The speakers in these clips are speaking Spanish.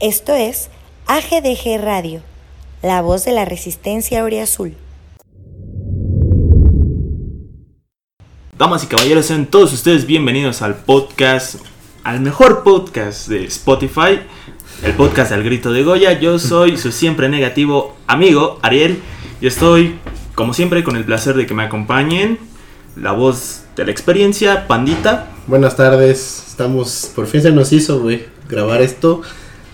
Esto es AGDG Radio, la voz de la resistencia Azul. Damas y caballeros, sean todos ustedes bienvenidos al podcast, al mejor podcast de Spotify, el podcast al grito de Goya. Yo soy su siempre negativo amigo, Ariel, y estoy, como siempre, con el placer de que me acompañen la voz de la experiencia, Pandita. Buenas tardes, estamos, por fin se nos hizo, güey, grabar esto.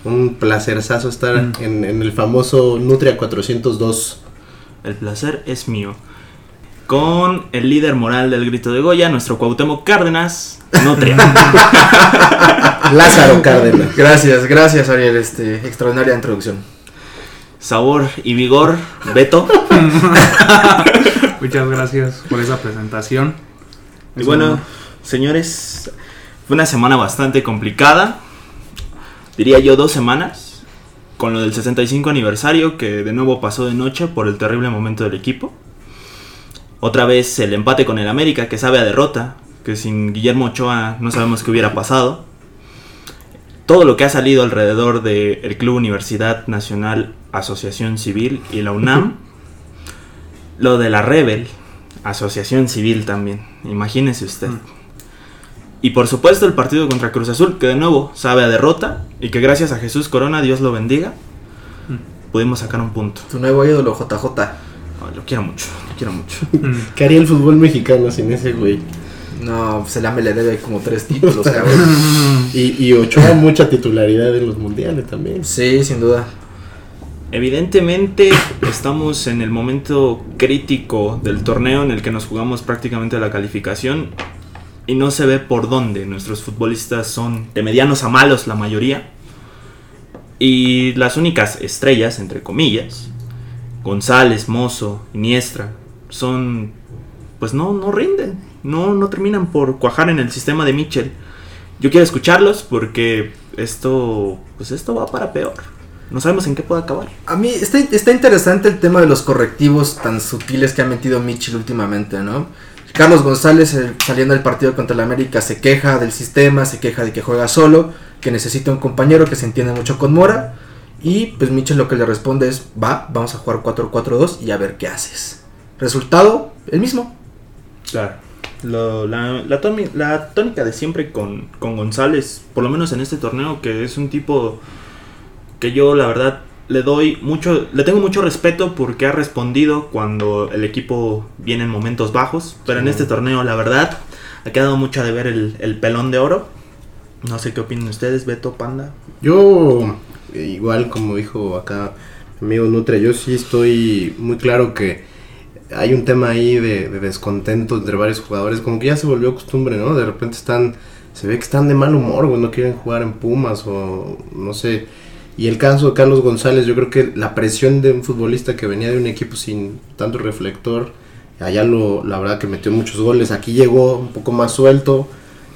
Un placerzazo estar Mm. en, en el famoso Nutria 402. El placer es mío. Con el líder moral del grito de Goya, nuestro Cuauhtémoc Cárdenas, Nutria. Lázaro Cárdenas. Gracias, gracias Ariel, este, extraordinaria introducción. Sabor y vigor, Beto. Muchas gracias por esa presentación. Y Es bueno, un- señores, fue una semana bastante complicada. Diría yo dos semanas. Con lo del 65 aniversario que de nuevo pasó de noche por el terrible momento del equipo. Otra vez el empate con el América que sabe a derrota. Que sin Guillermo Ochoa no sabemos qué hubiera pasado. Todo lo que ha salido alrededor del Club Universidad Nacional Asociación Civil y la UNAM. Lo de la Rebel, Asociación Civil también. Imagínese usted. Y por supuesto el partido contra Cruz Azul, que de nuevo sabe a derrota y que gracias a Jesús Corona, Dios lo bendiga, Mm. pudimos sacar un punto. Tu nuevo ídolo, JJ. Ay, lo quiero mucho, lo quiero mucho. Mm. ¿Qué haría el fútbol mexicano sin ese güey? No, pues el AME le debe como tres títulos, cabrón. Y, y Ochoa mucha titularidad en los mundiales también. Sí, sin duda. Evidentemente estamos en el momento crítico del torneo en el que nos jugamos prácticamente la calificación y no se ve por dónde. Nuestros futbolistas son de medianos a malos la mayoría. Y las únicas estrellas, entre comillas, González, Mozo, Iniestra, son pues no, no rinden, no, no terminan por cuajar en el sistema de Mitchell. Yo quiero escucharlos porque esto, pues esto va para peor. No sabemos en qué puede acabar. A mí está, está interesante el tema de los correctivos tan sutiles que ha metido Mitchell últimamente, ¿no? Carlos González eh, saliendo del partido contra el América se queja del sistema, se queja de que juega solo, que necesita un compañero que se entiende mucho con Mora. Y pues Mitchell lo que le responde es, va, vamos a jugar 4-4-2 y a ver qué haces. Resultado, el mismo. Claro. Lo- la, la, tónica de siempre con, con González, por lo menos en este torneo, que es un tipo que yo la verdad le doy mucho, le tengo mucho respeto porque ha respondido cuando el equipo viene en momentos bajos, pero en este torneo la verdad ha quedado mucho de ver el, el pelón de oro. No sé qué opinan ustedes, Beto Panda. Yo, eh, igual como dijo acá mi amigo Nutria, yo sí estoy muy claro que hay un tema ahí de, de descontento entre varios jugadores, como que ya se volvió costumbre, ¿no? De repente están, se ve que están de mal humor, güey, no quieren jugar en Pumas o no sé. Y el caso de Carlos González, yo creo que la presión de un futbolista que venía de un equipo sin tanto reflector, allá lo, la verdad que metió muchos goles, aquí llegó un poco más suelto,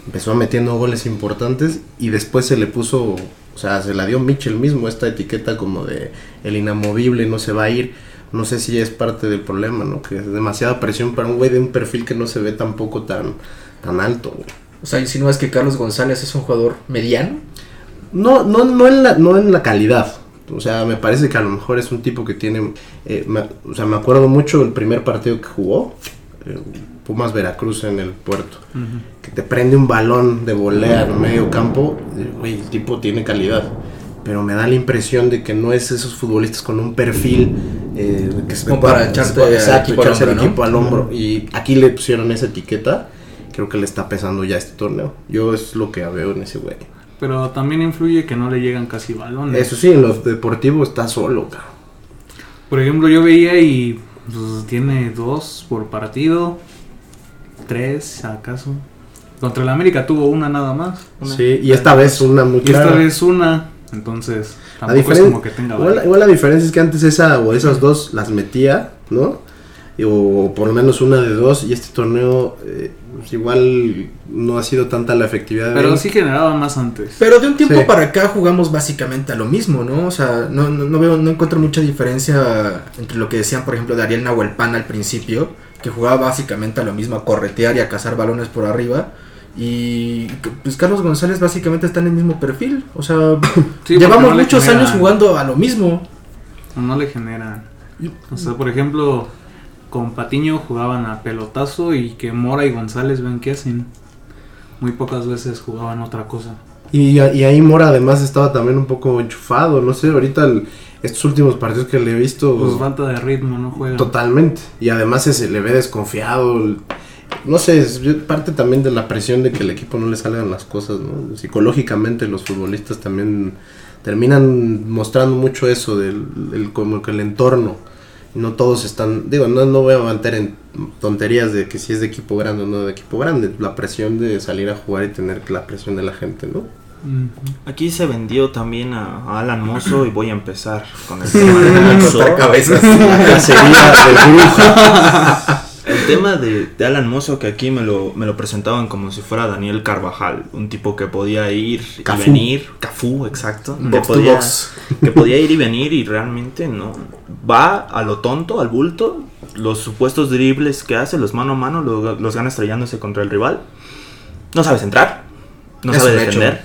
empezó metiendo goles importantes y después se le puso, o sea, se la dio Mitchell mismo esta etiqueta como de el inamovible, no se va a ir. No sé si es parte del problema, ¿no? Que es demasiada presión para un güey de un perfil que no se ve tampoco tan, tan alto, güey. O sea, si no es que Carlos González es un jugador mediano. No, no, no, en la, no en la calidad. O sea, me parece que a lo mejor es un tipo que tiene... eh, me- o sea, me acuerdo mucho del primer partido que jugó. eh, Pumas Veracruz en el puerto. Que te prende un balón de volea en medio campo. Güey, el tipo tiene calidad. Pero me da la impresión de que no es esos futbolistas con un perfil eh, que se Como para echarte exacto, equipo al echarse al hombro, ¿no? equipo al hombro. Y aquí le pusieron esa etiqueta. Creo que le está pesando ya este torneo. Yo es lo que veo en ese güey. Pero también influye que no le llegan casi balones. Eso sí, en los deportivos está solo, cabrón. Por ejemplo, yo veía y pues, tiene dos por partido. Tres, acaso. Contra el América tuvo una nada más. Una. Sí, y esta vez una muy Y esta vez una. Entonces, La tampoco es diferen- como que tenga igual, igual la diferencia es que antes esa o esas dos las metía, ¿no? O por lo menos una de dos. Y este torneo, eh, pues igual no ha sido tanta la efectividad. de Pero él. sí generaba más antes. Pero de un tiempo Sí. para acá jugamos básicamente a lo mismo, ¿no? O sea, no, no, no veo, no encuentro mucha diferencia entre lo que decían, por ejemplo, de Ariel Nahuelpan al principio, que jugaba básicamente a lo mismo, a corretear y a cazar balones por arriba, Y pues Carlos González básicamente está en el mismo perfil. O sea, Sí, llevamos no muchos generan- años jugando a lo mismo. No le generan. O sea, por ejemplo, con Patiño jugaban a pelotazo y que Mora y González ven qué hacen. Muy pocas veces jugaban otra cosa. Y, y ahí Mora además estaba también un poco enchufado, no sé, ahorita el- estos últimos partidos que le he visto Pues falta de ritmo, no juegan. totalmente. Y además se, le ve desconfiado. el- No sé, es parte también de la presión de que el equipo no le salgan las cosas, ¿no? Psicológicamente los futbolistas también terminan mostrando mucho eso del, del- como que el entorno. No todos están, digo, no, no voy a meter en tonterías de que si es de equipo grande o no de equipo grande, la presión de salir a jugar y tener la presión de la gente, ¿no? Aquí se vendió también a, Alan Mozo y voy a empezar con el tema de cabezas. La cacería del brujo. El tema de, de Alan Mozo que aquí me lo, me lo presentaban como si fuera Daniel Carvajal, un tipo que podía ir Cafú. y venir, Cafú, exacto, que Box to podía, box. que podía ir y venir y realmente no, va a lo tonto, al bulto, los supuestos dribles que hace, los mano a mano, lo- los gana estrellándose contra el rival, no sabe centrar, no Es sabe un hecho. defender,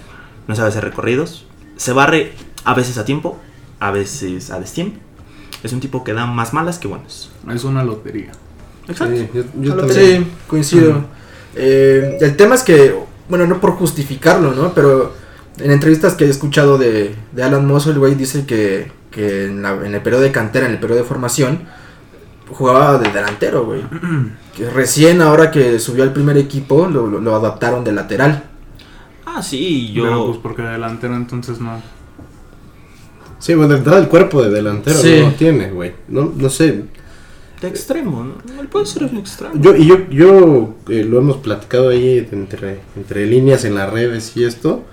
no sabe hacer recorridos, se barre a veces a tiempo, a veces a destiempo, es un tipo que da más malas que buenas. Es una lotería. Exacto. Sí, yo, yo Solo también. Sí, coincido. Eh, el tema es que, bueno, no por justificarlo, ¿no? Pero en entrevistas que he escuchado de, de Alan Mozo, el güey dice que, que en, la- en el periodo de cantera, en el periodo de formación, jugaba de delantero, güey. Que recién ahora que subió al primer equipo, lo, lo- lo adaptaron de lateral. Ah, sí, yo... Pero pues porque delantero entonces no. Sí, bueno, de entrada el cuerpo de delantero Sí. no lo tiene, güey. No, no sé. De extremo, ¿no? Él puede ser un extremo. Yo, y yo, yo eh, lo hemos platicado ahí entre, entre líneas en las redes y esto.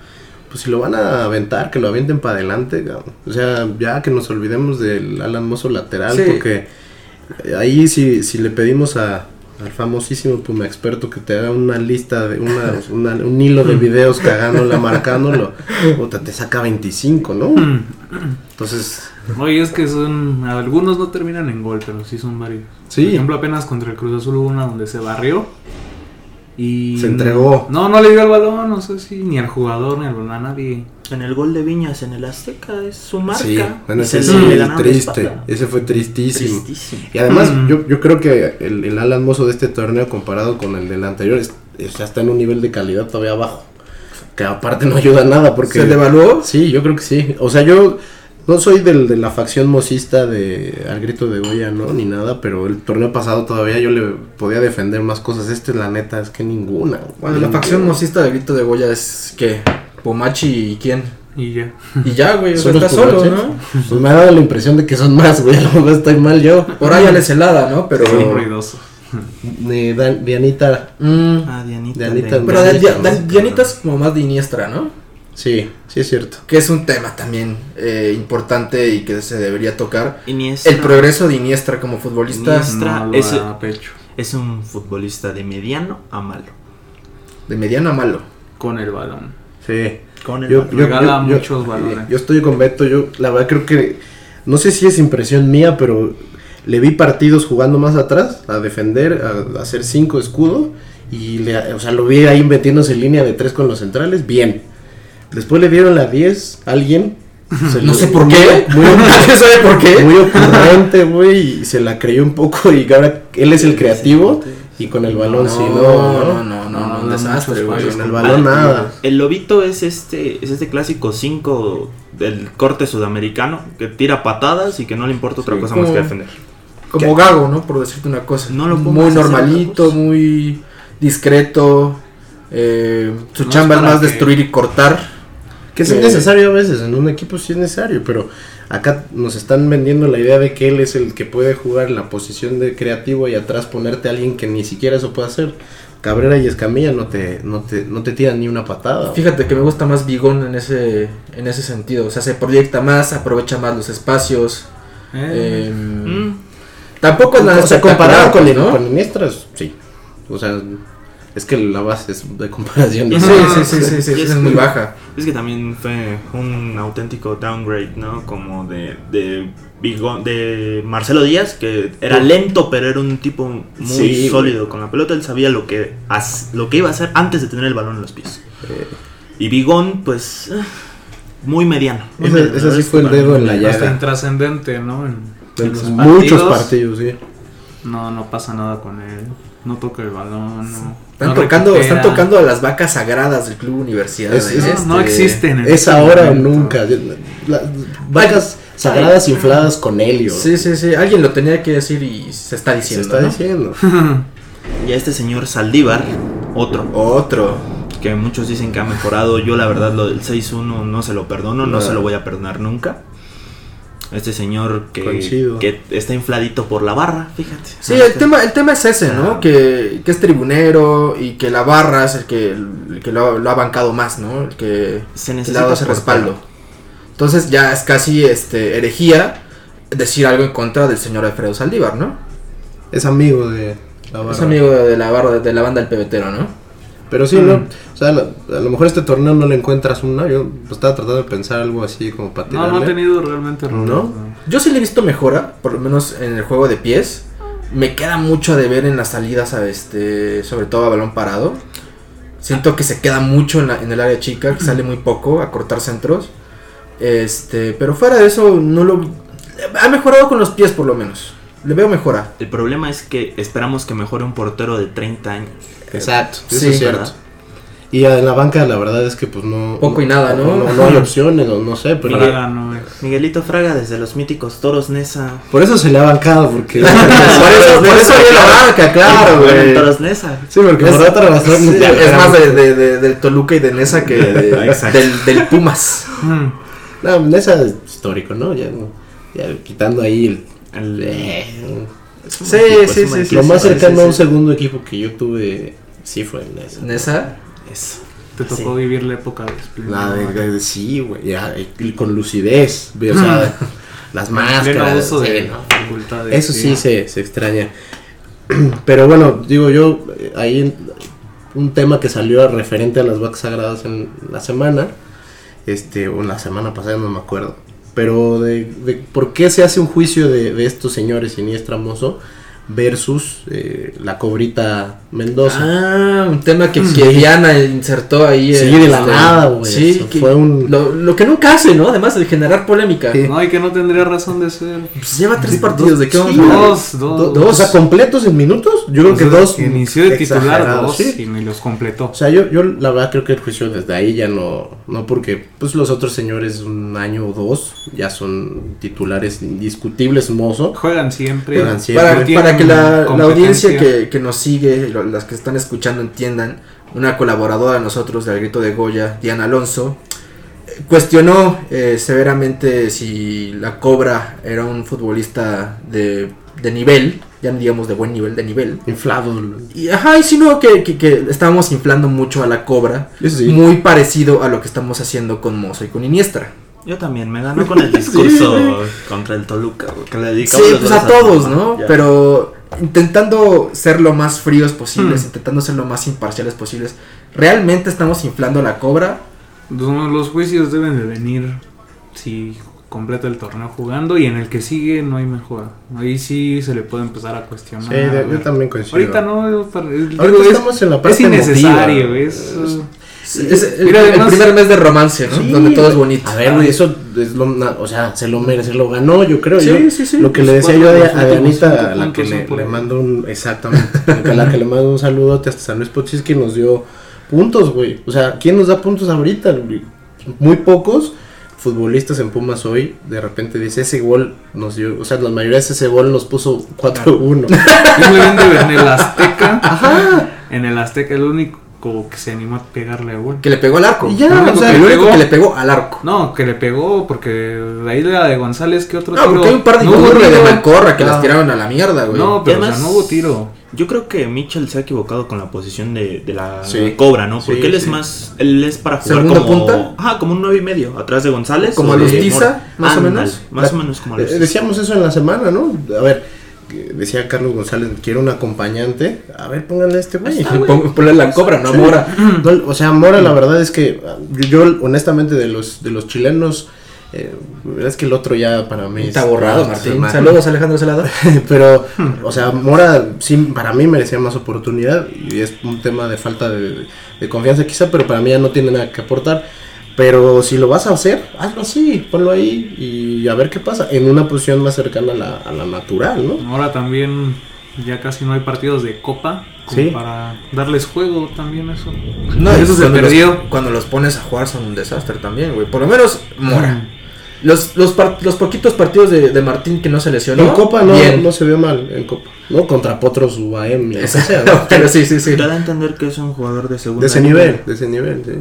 Pues si lo van a aventar, que lo avienten para adelante. O sea, ya que nos olvidemos del Alan Mozo lateral, Sí. porque ahí si, si le pedimos a, al famosísimo Puma experto que te haga una lista de una, una- un hilo de videos cagándola, marcándolo, puta, te saca 25, ¿no? Entonces, Oye, es que son. Algunos no terminan en gol, pero sí son varios. Sí. Por ejemplo, apenas contra el Cruz Azul hubo una donde se barrió. Y. Se entregó. No, no le dio el balón, no sé si ni al jugador ni al balón, a nadie. En el gol de Viñas en el Azteca es su marca. sí, bueno, ese se sí, triste. Ese fue tristísimo. Tristísimo. Y además, Mm. yo, yo creo que el, el Alan Mozo de este torneo comparado con el del anterior es, es- ya está en un nivel de calidad todavía abajo. Que aparte no ayuda a nada porque... ¿Se devaluó? Sí, yo creo que sí. O sea, yo no soy del, de la facción mocista de Al Grito de Goya, ¿no? Ni nada, pero el torneo pasado todavía yo le podía defender más cosas. Este, la neta, es que ninguna. Bueno, la facción mocista de Grito de Goya es que Pomachi y quién. Y ya. Y ya, güey, o sea, ¿Son los está solo? ¿no? Pues me ha dado la impresión de que son más, güey. A lo mejor estoy mal yo. Por ahí es helada, ¿no? Pero. Sí, ruidoso. De Dan- Dianita. Mm, Ah, Dianita. Dianita, de- pero Dianita, Dianita es como más de Iniestra, ¿no? Sí, sí es cierto. Que es un tema también eh, importante y que se debería tocar. Iniestra El progreso de Iniestra como futbolista Iniestra. No pecho. es un futbolista de mediano a malo. de mediano a malo. Con el balón. Sí. Con el Yo, balón. yo- Regala yo- yo- muchos balones. yo estoy con Beto, yo la verdad creo que, no sé si es impresión mía, pero le vi partidos jugando más atrás, a defender, a, a hacer cinco escudo, y le, o sea, lo vi ahí metiéndose en línea de tres con los centrales, bien. Después le dieron la 10 a alguien. se No sé por qué. Muy, muy- ¿Quién sabe por qué? muy ocurrente, güey, y se la creyó un poco, y ahora él es el creativo, y con el balón sí, no, no, no. no, no, no, No, un desastre, güey. Con el balón nada. El lobito es este, es este clásico 5 del corte sudamericano que tira patadas y que no le importa otra Sí, cosa como- más que defender. Como Gago, ¿no? Por decirte una cosa. No lo pongas Muy normalito, muy discreto. eh, su No chamba es más que- destruir y cortar. Que es necesario a veces, en un equipo sí es necesario, pero acá nos están vendiendo la idea de que él es el que puede jugar en la posición de creativo y atrás ponerte a alguien que ni siquiera eso puede hacer. Cabrera y Escamilla no te, no te, no te tiran ni una patada. Fíjate que me gusta más Bigón en ese, en ese sentido. O sea, se proyecta más, aprovecha más los espacios. Eh, eh, Mm. Tampoco es nada o sea, comparado con, ¿no? con sí. O sea, Es que la base es de comparación. Sí, de- sí, sí, sí, es es muy que- baja. Es que también fue un auténtico downgrade, ¿no? Como de, de, Bigón- de Marcelo Díaz, que era lento, pero era un tipo muy Sí, sólido con la pelota. Él sabía lo que, lo que iba a hacer antes de tener el balón en los pies. Eh, Y Bigón, pues, eh, muy mediano. muy Ese- mediano. ese La sí fue el dedo en la Hasta llaga. intrascendente, ¿no? En, en los muchos partidos, partidos, sí. No, no pasa nada con él. No toca el balón. No, Están, no tocando, recupera. están tocando a las vacas sagradas del Club Universidad. Es- es- No, no Este, existen. en Es este ahora o nunca. Las vacas sagradas infladas con helio. Sí, sí, sí. Alguien lo tenía que decir y se está Se diciendo. está ¿no? diciendo. Y a este señor Saldívar, otro, Otro. que muchos dicen que ha mejorado. Yo, la verdad, lo del 6-1 no se lo perdono, no No. se lo voy a perdonar nunca. Este señor que, Coincido. que está infladito por la barra, fíjate. Sí, Ah, el tema, el tema es ese, ¿no? Ah. Que, que es tribunero y que la barra es el que, el que lo, lo ha bancado más, ¿no? El que, Se le ha necesita dado ese respaldo. Entonces ya es casi este herejía decir algo en contra del señor Alfredo Saldívar, ¿no? Es amigo de la barra. Es amigo de la barra de la banda del pebetero, ¿no? Pero sí, Mm. ¿no? O sea, a lo mejor este torneo no le encuentras una. Yo pues, estaba tratando de pensar algo así como para No, tirarle. no ha tenido realmente errores, ¿No? Yo sí le he visto mejora, por lo menos en el juego de pies. Me queda mucho de ver en las salidas a este, sobre todo a balón parado. Siento que se queda mucho en, la- en el área chica, que sale muy poco a cortar centros. Este, pero fuera de eso no lo ha mejorado con los pies por lo menos. Le veo mejora. El problema es que esperamos que mejore un portero de 30 años. Exacto, eso Sí, es cierto. ¿verdad? Y en la banca la verdad es que pues no... Poco y nada, ¿no? No, no hay opciones, o no sé, pero... No. Miguelito Fraga desde los míticos Toros Nesa. Por eso se le ha bancado, porque... por eso, por eso viene la banca, claro, Bueno, güey. Toros Nesa. sí, porque Es- por otra razón... Sí, es más de, de- de- del Toluca y de Nesa que del, del Pumas. No, Nesa es histórico, ¿no? Ya, ya quitando ahí el... El- eh, Sí, equipo, sí, sí, equipo. lo más sí, cercano sí, a un sí. segundo equipo que yo tuve sí fue Nesa. Nesa. Eso. Te tocó Sí. vivir la época de Split. La de, de- sí, güey, ya, y con lucidez, o sea, las máscaras, uso sí, de ¿no? facultades. Eso sí se, se extraña. Pero bueno, digo yo, eh, ahí en- un tema que salió referente a las vacas sagradas en la semana, este, o en la semana pasada, no me acuerdo. Pero de, por qué se hace un juicio de, de estos señores Siniestra Mozo versus eh, la cobrita Mendoza. Ah, un tema que, que Diana insertó ahí. Sí, de la este- nada, güey, Sí, que- fue un- lo, lo que nunca hace, ¿no? Además de generar polémica. Sí. No, y que no tendría razón de ser. Pues lleva tres partidos, ¿de qué vamos Sí, hablar? Dos, dos. Do- O sea, completos en minutos, yo creo que dos. Inició de titular dos sí. y ni los completó. O sea, yo, yo la verdad creo que el juicio desde ahí ya no, no porque pues los otros señores un año o dos ya son titulares indiscutibles, mozo. Juegan siempre. Juegan siempre. Para, que la, la audiencia que, que nos sigue, las que están escuchando entiendan, una colaboradora de nosotros del Grito de Goya, Diana Alonso, cuestionó eh, severamente si la Cobra era un futbolista de, de nivel, ya no digamos de buen nivel, de nivel. Inflado. Y ajá, insinuó que, que, que estábamos inflando mucho a la Cobra, sí. muy parecido a lo que estamos haciendo con Mozo y con Iniestra. Yo también me ganó con el discurso contra el Toluca, que le Sí, dedicamos los pues a todos. ¿no? Ya. Pero intentando ser lo más fríos posibles, Hmm. intentando ser lo más imparciales posibles, ¿realmente estamos inflando la cobra? Los, los juicios deben de venir si completa el torneo jugando y en el que sigue no hay mejora. Ahí sí se le puede empezar a cuestionar. Sí, de- yo también coincido. Ahorita no, yo para- digo, Ahorita es, estamos en la es parte innecesario, emotiva. es, uh, Es el, Mira, el primer mes de romance, ¿no? Sí, Donde todo es bonito. A ver, güey, eso es lo, na- o sea, se lo merece, lo ganó, yo creo. Sí, yo, sí, sí. Lo que le decía yo a, Dianita, a la que le, mando un, exactamente, a la que le mando un saludote hasta San Luis Potosí que nos dio puntos, güey. O sea, ¿quién nos da puntos ahorita? güey? Muy pocos futbolistas en Pumas hoy, de repente dice, ese gol nos dio, o sea, la mayoría de ese gol nos puso 4-1. simplemente en el Azteca. En el Azteca el único que se animó a pegarle a gol. Que le pegó al arco. Y ya, único, o sea, que, el le único pegó. que le pegó al arco. No, que le pegó porque de ahí la de González que otro No, tiro. porque hay un par de no hubo de que No. las tiraron a la mierda, güey. No, pero Y o sea, además- no hubo tiro. Yo creo que Mitchell se ha equivocado con la posición de, de la Sí. cobra, ¿no? Porque Sí, él es sí. más, él es para jugar ¿Segundo como, punta? ajá, como un nueve y medio, atrás de González. ¿Como Alustiza, Mora. más o menos? Más La- o menos como Eh, Alustiza. Decíamos eso en la semana, ¿no? A ver, decía Carlos González, quiero un acompañante. A ver, pónganle a este güey. Pon- Ponle la cobra, no a Mora. No, o sea, Mora, la verdad es que ah, yo, yo, honestamente, de los, de los chilenos, eh, la verdad es que el otro ya para mí Está es- borrado, Martín. mal. Saludos, Alejandro Celada. Pero, o sea, Mora sí, para mí merecía más oportunidad y es un tema de falta de, de confianza quizá, pero para mí ya no tiene nada que aportar. Pero si lo vas a hacer, hazlo así, ponlo ahí y a ver qué pasa, en una posición más cercana a la, a la natural, ¿no? Ahora también ya casi no hay partidos de copa como Sí. para darles juego también eso. No, eso se cuando los- perdió. cuando los pones a jugar son un desastre también, güey. Por lo menos Mora. Los, los, par- los poquitos partidos de, de Martín que no se lesionó. En Copa no, bien. no se vio mal, en Copa, ¿no? Contra Potros UAM, que sea, ¿no? Pero sí, sí, sí. Te da a entender que es un jugador de segundo De ese nivel, de ese nivel, sí.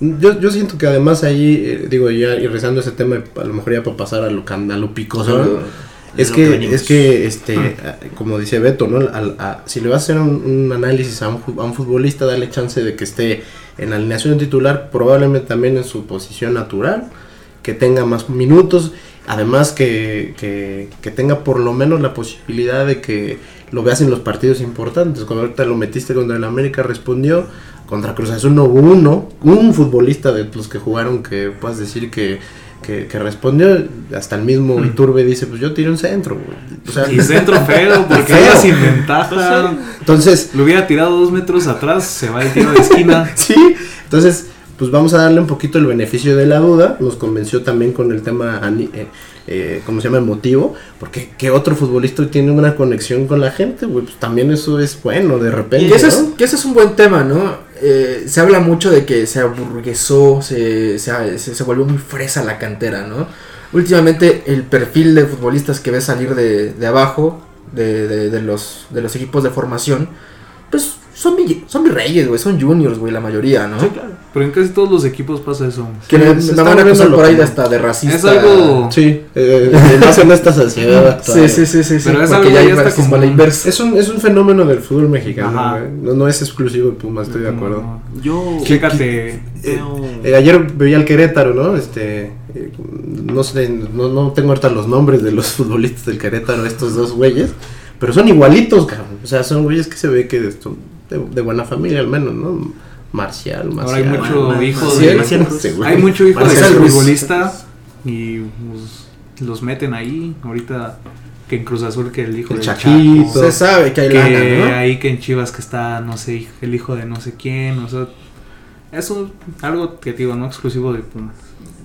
Yo, yo siento que además ahí, eh, digo, ya y rezando ese tema, a lo mejor ya para pasar a lo, a lo picoso, es lo que, es que, este, a- como dice Beto, ¿no? Al- a- si le vas a hacer un, un análisis a un, fu- a un futbolista, dale chance de que esté en la alineación titular, probablemente también en su posición natural, que tenga más minutos, además que, que, que tenga por lo menos la posibilidad de que lo veas en los partidos importantes. Cuando ahorita lo metiste contra el América, respondió. Contra Cruz Azul no hubo uno, un futbolista de los que jugaron que puedas decir que, que, que respondió. Hasta el mismo Iturbe dice, pues yo tiré un centro. güey". O sea, Y centro feo, porque Feo. iba sin ventaja. entonces, Lo hubiera tirado dos metros atrás, se va el tiro de esquina. Sí, entonces, pues vamos a darle un poquito el beneficio de la duda. Nos convenció también con el tema, eh, eh, ¿cómo se llama? Emotivo. Porque ¿qué otro futbolista tiene una conexión con la gente? güey? Pues también eso es bueno, de repente. Y ese, es, ¿no? que ese es un buen tema, ¿no? Eh, se habla mucho de que se aburguesó, se, se, se- volvió muy fresa la cantera, ¿no? Últimamente el perfil de futbolistas que ves salir de, de abajo, de, de- de los, de los equipos de formación, pues son, mi- son mis reyes, güey, son juniors, güey, la mayoría, ¿no? Pero en casi todos los equipos pasa eso. Que Sí, me, van a acusar por ahí de hasta de racista. Es algo- Sí, eh, más en esta sociedad actual. Sí, sí, sí, sí, sí, Pero es algo ya ya está como- la inversa. Es un, es un fenómeno del fútbol mexicano. Ajá. güey. No, no es exclusivo de Pumas, estoy de acuerdo. Yo Chécate. veo- Eh, ayer veía al Querétaro, ¿no? Este, eh, no sé, no, no tengo ahorita los nombres de los futbolistas del Querétaro, estos dos güeyes, pero son igualitos, cabrón. O sea, son güeyes que se ve que son de, de buena familia al menos, ¿no? Marcial, Marcial. Ahora hay mucho hijo Marcial, de. Marcial. güey. Hay mucho hijo de Marcial futbolista y pues, los meten ahí. Ahorita que en Cruz Azul que el hijo El del Chaquito. Chaco, Se sabe que hay que lana, ¿no? ahí que en Chivas que está no sé el hijo de no sé quién, o sea, es un- algo que digo no exclusivo de Pumas.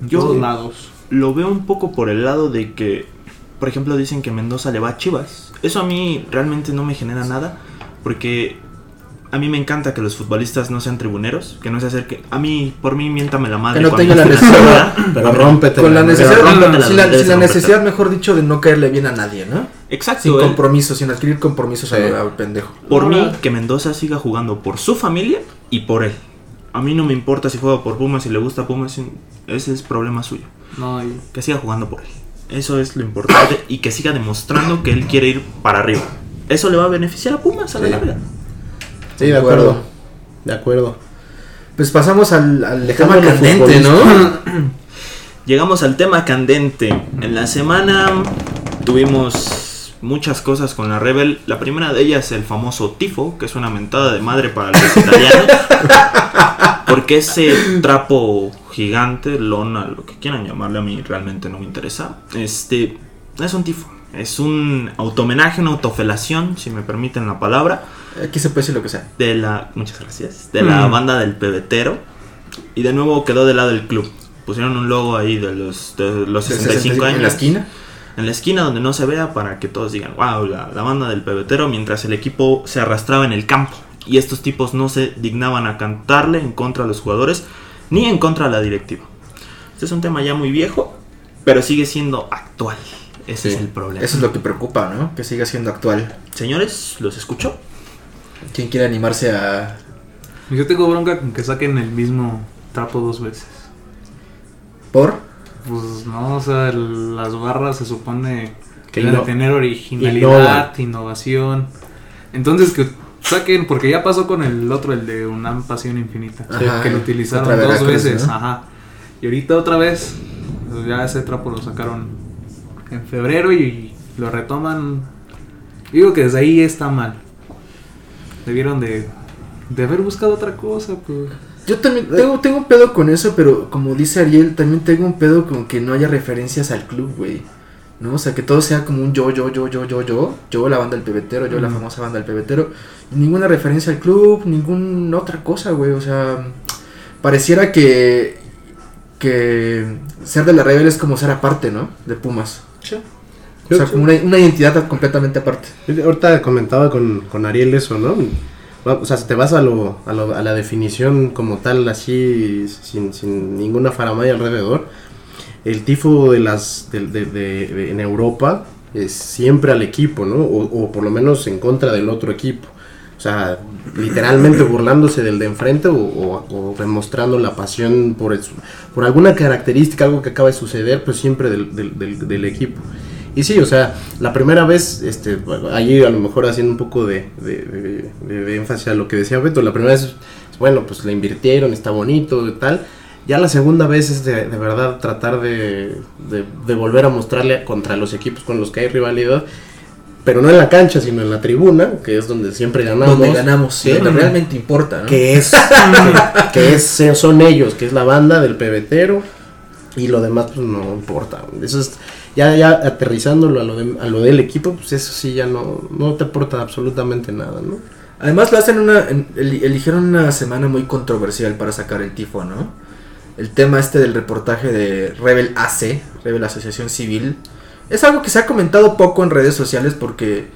Yo- todos lados. lo veo un poco por el lado de que, por ejemplo, dicen que Mendoza le va a Chivas. Eso a mí realmente no me genera nada, porque a mí me encanta que los futbolistas no sean tribuneros, que no se acerquen. A mí, por mí, miéntame la madre. Que no tenga la necesidad. Pero rómpete. Con la necesidad, Pero rómpetela, sin la, necesidad, mejor dicho, de no caerle bien a nadie, ¿no? Sin Exacto. él- compromiso, sin adquirir compromisos Sí. al, al pendejo. por mí, que Mendoza siga jugando por su familia y por él. A mí no me importa si juega por Pumas, si le gusta Pumas, ese es problema suyo. No, y- Que siga jugando por él. Eso es lo importante y que siga demostrando que él quiere ir para arriba. Eso le va a beneficiar a Pumas a la Sí. larga. Sí, de acuerdo. De acuerdo. Pues pasamos al, al tema candente, ¿no? Llegamos al tema candente. En la semana tuvimos muchas cosas con la Rebel. La primera de ellas el famoso tifo, que es una mentada de madre para los italianos. Porque ese trapo gigante, lona, lo que quieran llamarle a mí realmente no me interesa. Este es un tifo. Es un automenaje, una autofelación, si me permiten la palabra, Aquí se puede decir lo que sea. de la muchas gracias, de la Mm. banda del pebetero y de nuevo quedó del lado del club. Pusieron un logo ahí de los de los 65 años En la esquina. en la esquina donde no se vea para que todos digan, wow, la, la banda del pebetero, mientras el equipo se arrastraba en el campo. Y estos tipos no se dignaban a cantarle en contra de los jugadores ni en contra de la directiva. Este es un tema ya muy viejo, pero sigue siendo actual. Ese Sí. es el problema. Eso es lo que preocupa, ¿no? Que siga siendo actual. Señores, ¿los escucho? ¿Quién quiere animarse a...? yo tengo bronca con que saquen el mismo trapo dos veces. ¿Por? Pues no, o sea, el- las barras se supone Que que deben tener originalidad, innovación. Entonces que saquen, porque ya pasó con el otro, el de Unam Pasión Infinita, Ajá, que lo utilizaron dos veces, ¿no? ajá. Y ahorita otra vez, pues ya ese trapo lo sacaron en febrero y lo retoman Digo que desde ahí está mal. Debieron de, de haber buscado otra cosa, pues. Yo también tengo, tengo un pedo con eso, pero como dice Ariel, también tengo un pedo con que no haya referencias al club, güey. ¿No? O sea, que todo sea como un yo, yo, yo, yo, yo, yo. Yo, la banda del pebetero, yo, la famosa banda del pebetero. Y ninguna referencia al club, ninguna otra cosa, güey. O sea, pareciera que. que ser de la Rebel es como ser aparte, ¿no? De Pumas. O sea, como una, una identidad completamente aparte. Ahorita comentaba con, con Ariel eso, ¿no? O sea, si te vas a, lo, a, lo- a la definición como tal, así, sin, sin ninguna faramaya alrededor, el tifo de las de- de- de- en Europa es siempre al equipo, ¿no? O, o por lo menos en contra del otro equipo. O sea, literalmente burlándose del de enfrente o, demostrando la pasión por, el- por alguna característica, algo que acaba de suceder, pues siempre del, del- equipo. Y sí, o sea, la primera vez, este, ahí a lo mejor haciendo un poco de, de- de- énfasis a lo que decía Beto, la primera vez, bueno, pues le invirtieron, está bonito y tal. Ya la segunda vez es de, verdad tratar de volver a mostrarle contra los equipos con los que hay rivalidad, pero no en la cancha, sino en la tribuna, que es donde siempre ganamos. Donde ganamos, Sí. donde realmente importa, ¿no? Que es, que es, son ellos, que es la banda del pebetero, y lo demás pues no importa. Eso es, ya, ya aterrizándolo a lo, de- a lo del equipo, pues eso sí ya no, no te aporta absolutamente nada, ¿no? Además lo hacen una, en- eli- eligieron una semana muy controversial para sacar el tifo, ¿no? El tema este del reportaje de Rebel AC, Rebel Asociación Civil, es algo que se ha comentado poco en redes sociales porque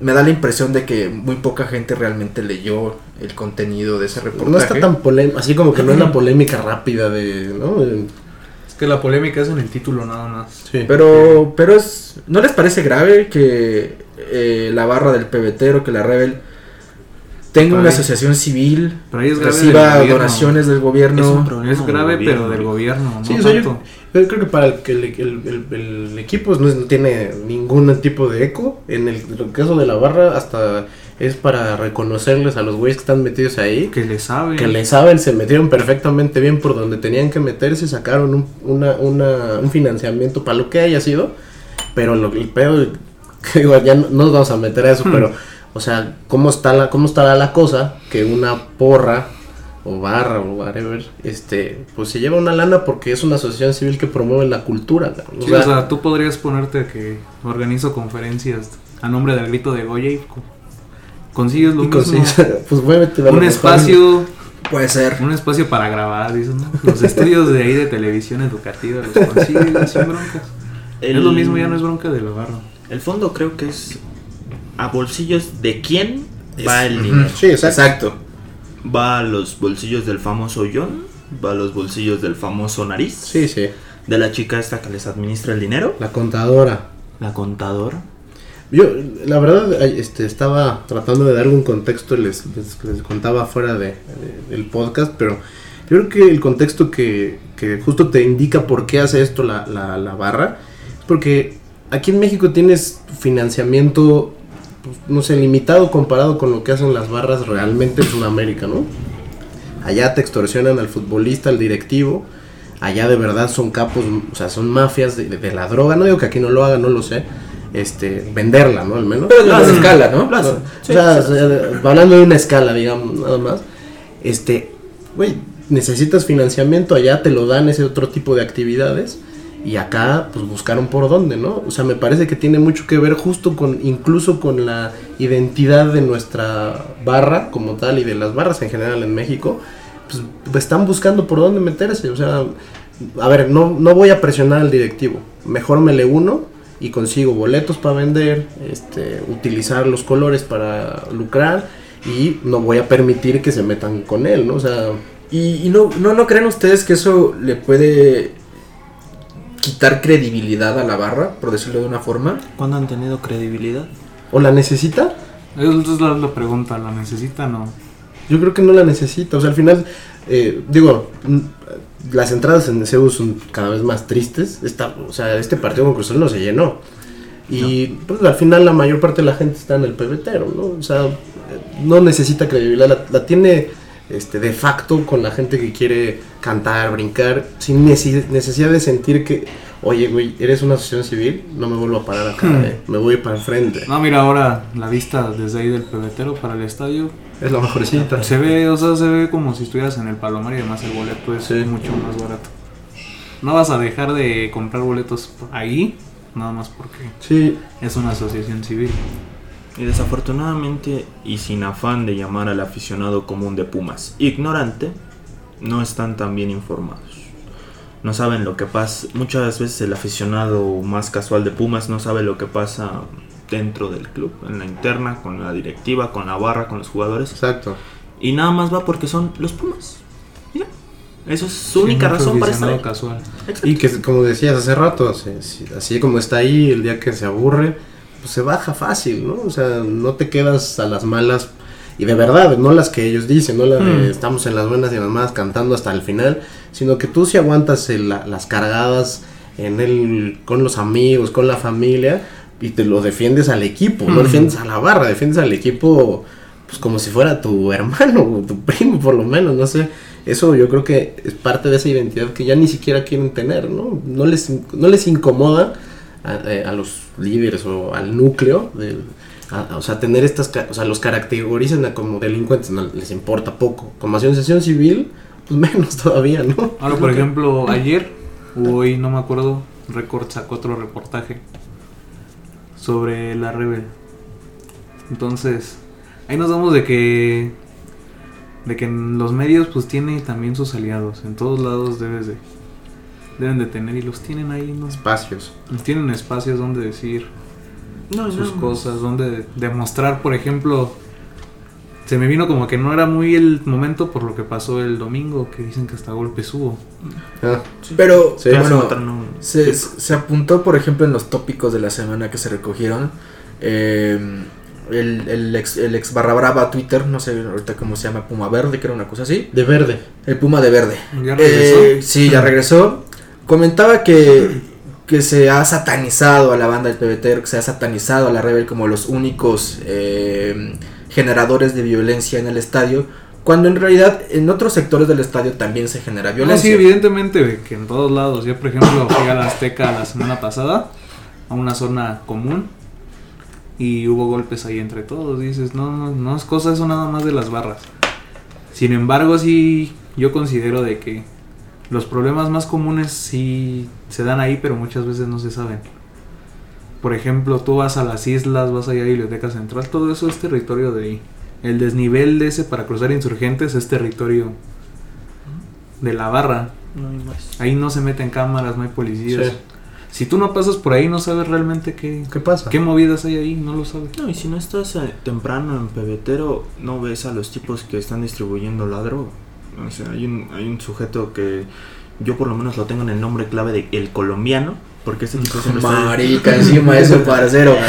me da la impresión de que muy poca gente realmente leyó el contenido de ese reportaje. No está tan polémico, así como que no es la polémica rápida de, ¿no? Es que la polémica es en el título nada más. sí. Pero, pero es, ¿no les parece grave que eh, la barra del pebetero, que la Rebel tenga Pero una ahí- asociación civil, Pero ahí es grave reciba del donaciones del gobierno? Es un problema Es grave, del gobierno. pero del gobierno, no Sí, o sea, yo, creo que para el, que el, el- el- el equipo no, es- no tiene ningún tipo de eco. En el, en el caso de la barra, hasta es para reconocerles a los güeyes que están metidos ahí. Que le sabe. Que le saben, se metieron perfectamente bien por donde tenían que meterse, sacaron un, una, una- un financiamiento para lo que haya sido. Pero lo, el peor, que digo, ya no, no nos vamos a meter a eso, Hmm. pero, o sea, ¿cómo, está la, ¿cómo estará la cosa que una porra o barra o whatever, este, pues se lleva una lana porque es una asociación civil que promueve la cultura. ¿no? O Sí, sea, o sea, tú podrías ponerte que organizo conferencias a nombre del grito de Goya y co- consigues lo y mismo. consigues- pues muévete, un espacio, Puede ser. un espacio para grabar, dices, ¿no? Los estudios de ahí de televisión educativa los consigues sin broncas. El- Es lo mismo, ya no es bronca de la barra. El fondo creo que es a bolsillos de quién va el dinero. Sí, exacto. Exacto. Va a los bolsillos del famoso John, va a los bolsillos del famoso Nariz, Sí, sí. de la chica esta que les administra el dinero, La contadora. la contadora. Yo, la verdad, este, estaba tratando de darle un contexto, les, les, les contaba fuera de, de- del podcast, pero yo creo que el contexto que, que justo te indica por qué hace esto la, la, la barra, es porque aquí en México tienes financiamiento, pues, no sé, limitado comparado con lo que hacen las barras realmente en Sudamérica, ¿no? Allá te extorsionan al futbolista, al directivo. Allá de verdad son capos, o sea, son mafias de, de la droga. No digo que aquí no lo hagan, no lo sé. Este, venderla, ¿no? Al menos. Pero más hacen. escala, ¿no? O sea, sea, hablando de una escala, digamos, nada más. Este, güey, necesitas financiamiento, allá te lo dan ese otro tipo de actividades. Y acá, pues buscaron por dónde, ¿no? O sea, me parece que tiene mucho que ver justo con, incluso con la identidad de nuestra barra como tal y de las barras en general en México. Pues están buscando por dónde meterse. O sea, a ver, no, no voy a presionar al directivo. Mejor me le uno y consigo boletos para vender, este, utilizar los colores para lucrar y no voy a permitir que se metan con él, ¿no? O sea, Y, y no, no, ¿no creen ustedes que eso le puede quitar credibilidad a la barra, por decirlo de una forma? ¿Cuándo han tenido credibilidad? ¿o la necesita? Esa es la, la pregunta, ¿la necesita o no? Yo creo que no la necesita. O sea, al final, eh, digo, mm, las entradas en CEU son cada vez más tristes. Esta, o sea, este partido con Cruz Azul no se llenó. Y pues al final la mayor parte de la gente está en el pebetero, ¿no? O sea, eh, no necesita credibilidad. La, la tiene este, de facto con la gente que quiere cantar, brincar, sin necesidad de sentir que oye, güey, eres una asociación civil, no me vuelvo a parar acá, Hmm. eh, me voy para enfrente. No, mira, ahora la vista desde ahí del pebetero para el estadio Es la mejorcita. se ve, o sea, se ve como si estuvieras en el Palomar y además el boleto es Sí. mucho más barato. No vas a dejar de comprar boletos ahí, nada más porque Sí, es una asociación civil. Y desafortunadamente, y sin afán de llamar al aficionado común de Pumas ignorante, no están tan bien informados. No saben lo que pasa. Muchas veces el aficionado más casual de Pumas no sabe lo que pasa dentro del club, en la interna, con la directiva, con la barra, con los jugadores. exacto. Y nada más va porque son los Pumas. Mira, eso es su Sí, única razón para estar ahí. casual. Exacto. Y que, como decías hace rato, así como está ahí, el día que se aburre, pues se baja fácil, ¿no? O sea, no te quedas a las malas. Y de verdad, no las que ellos dicen, no las de Mm. estamos en las buenas y en las malas cantando hasta el final, sino que tú si aguantas el- la- las cargadas en el, con los amigos, con la familia, y te lo defiendes al equipo, no Mm. defiendes a la barra, defiendes al equipo pues como si fuera tu hermano o tu primo por lo menos, no sé. Eso yo creo que es parte de esa identidad que ya ni siquiera quieren tener, ¿no? No les, no les incomoda a, eh, a los líderes o al núcleo, del, a- o sea, tener estas, o sea, los caracterizan a como delincuentes, no les importa poco. Como asociación civil, pues menos todavía, ¿no? Ahora, por ejemplo, ayer o hoy, no me acuerdo, Record sacó otro reportaje sobre la Rebel. Entonces, ahí nos damos de que de que en los medios pues tiene también sus aliados. En todos lados debes de deben de tener y los tienen ahí, ¿no? Espacios. Tienen espacios donde decir No, sus no, cosas, donde demostrar, por ejemplo, se me vino como que no era muy el momento por lo que pasó el domingo, que dicen que hasta golpes hubo. Ah, sí. Pero, Sí, bueno, se, se apuntó, por ejemplo, en los tópicos de la semana que se recogieron. eh, el, el ex, el ex barra brava Twitter, no sé ahorita cómo se llama, Puma Verde, que era una cosa así. de verde. El Puma de Verde. ¿Ya regresó? Eh, sí, ya regresó. Comentaba que, que se ha satanizado a la banda del PBT, que se ha satanizado a la Rebel como los únicos eh, generadores de violencia en el estadio, cuando en realidad en otros sectores del estadio también se genera No, sí, violencia. evidentemente que en todos lados. Yo, por ejemplo, fui a la Azteca la semana pasada, a una zona común, y hubo golpes ahí entre todos. Dices, no, no, no es cosa eso nada más de las barras. Sin embargo, sí, yo considero de que los problemas más comunes sí se dan ahí, pero muchas veces no se saben. Por ejemplo, tú vas a las islas, vas allá a Biblioteca Central, todo eso es territorio de ahí. El desnivel de ese para cruzar insurgentes es territorio de la barra. No hay más. Ahí no se meten cámaras, no hay policías. Sí. Si tú no pasas por ahí, no sabes realmente qué, ¿Qué pasa? qué movidas hay ahí, no lo sabes. No, y si no estás eh, temprano en pebetero, no ves a los tipos que están distribuyendo la droga. O sea, hay un, hay un sujeto que yo por lo menos lo tengo en el nombre clave de El Colombiano, porque este tipo siempre está... Marica, encima de eso, parcero.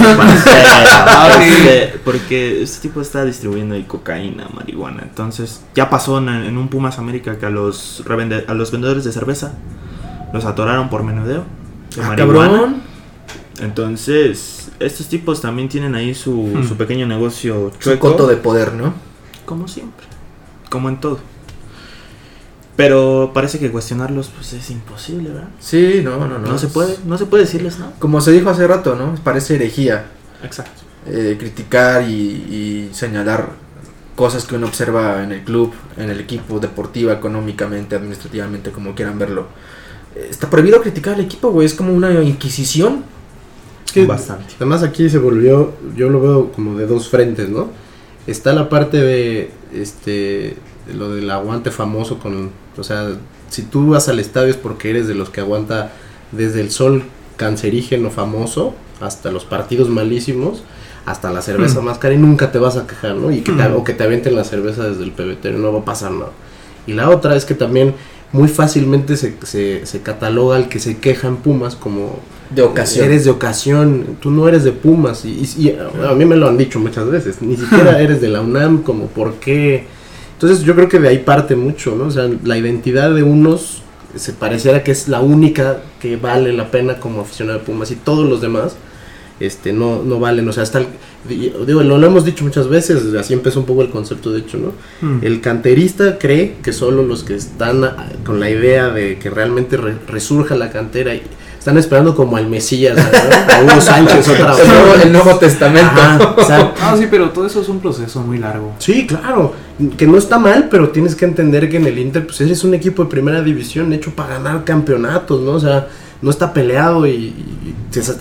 Este, porque este tipo está distribuyendo ahí cocaína, marihuana. Entonces, ya pasó en, en un Pumas América que a los, revende- a los vendedores de cerveza los atoraron por menudeo. de Ah, marihuana. cabrón. Entonces, estos tipos también tienen ahí su, Hmm. su pequeño negocio Su chueco. coto de poder, ¿no? Como siempre. Como en todo. Pero parece que cuestionarlos pues es imposible, ¿verdad? Sí, no, no, no. No, se puede, no se puede decirles nada. Como se dijo hace rato, ¿no? Parece herejía Exacto. eh, criticar y, y señalar cosas que uno observa en el club, en el equipo, deportiva, económicamente, administrativamente, como quieran verlo. Eh, Está prohibido criticar al equipo, güey. Es como una inquisición. Es que Bastante. Además aquí se volvió, yo lo veo como de dos frentes, ¿no? Está la parte de este de lo del aguante famoso con, o sea, si tú vas al estadio es porque eres de los que aguanta desde el sol cancerígeno famoso hasta los partidos malísimos, hasta la cerveza Mm. más cara y nunca te vas a quejar, ¿no? Y que te, Mm. o que te avienten la cerveza desde el pebetero, no va a pasar nada. Y la otra es que también muy fácilmente se, se, se cataloga al que se queja en Pumas como De ocasión. Eres de ocasión, tú no eres de Pumas. Y, y- y a, a mí me lo han dicho muchas veces. Ni siquiera eres de la UNAM, como por qué. Entonces yo creo que de ahí parte mucho, ¿no? O sea, la identidad de unos se pareciera que es la única que vale la pena como aficionado de Pumas y todos los demás este no, no valen. O sea, hasta el, digo, lo, lo hemos dicho muchas veces, así empezó un poco el concepto de hecho, ¿no? Hmm. El canterista cree que solo los que están con la idea de que realmente re- resurja la cantera y están esperando como al Mesías, ¿no? a Hugo Sánchez otra vez. El Nuevo, el Nuevo Testamento. Ajá, o sea, Ah, sí, pero todo eso es un proceso muy largo. Sí, claro, que no está mal, pero tienes que entender que en el Inter pues eres un equipo de primera división hecho para ganar campeonatos, ¿no? O sea, no está peleado y, y-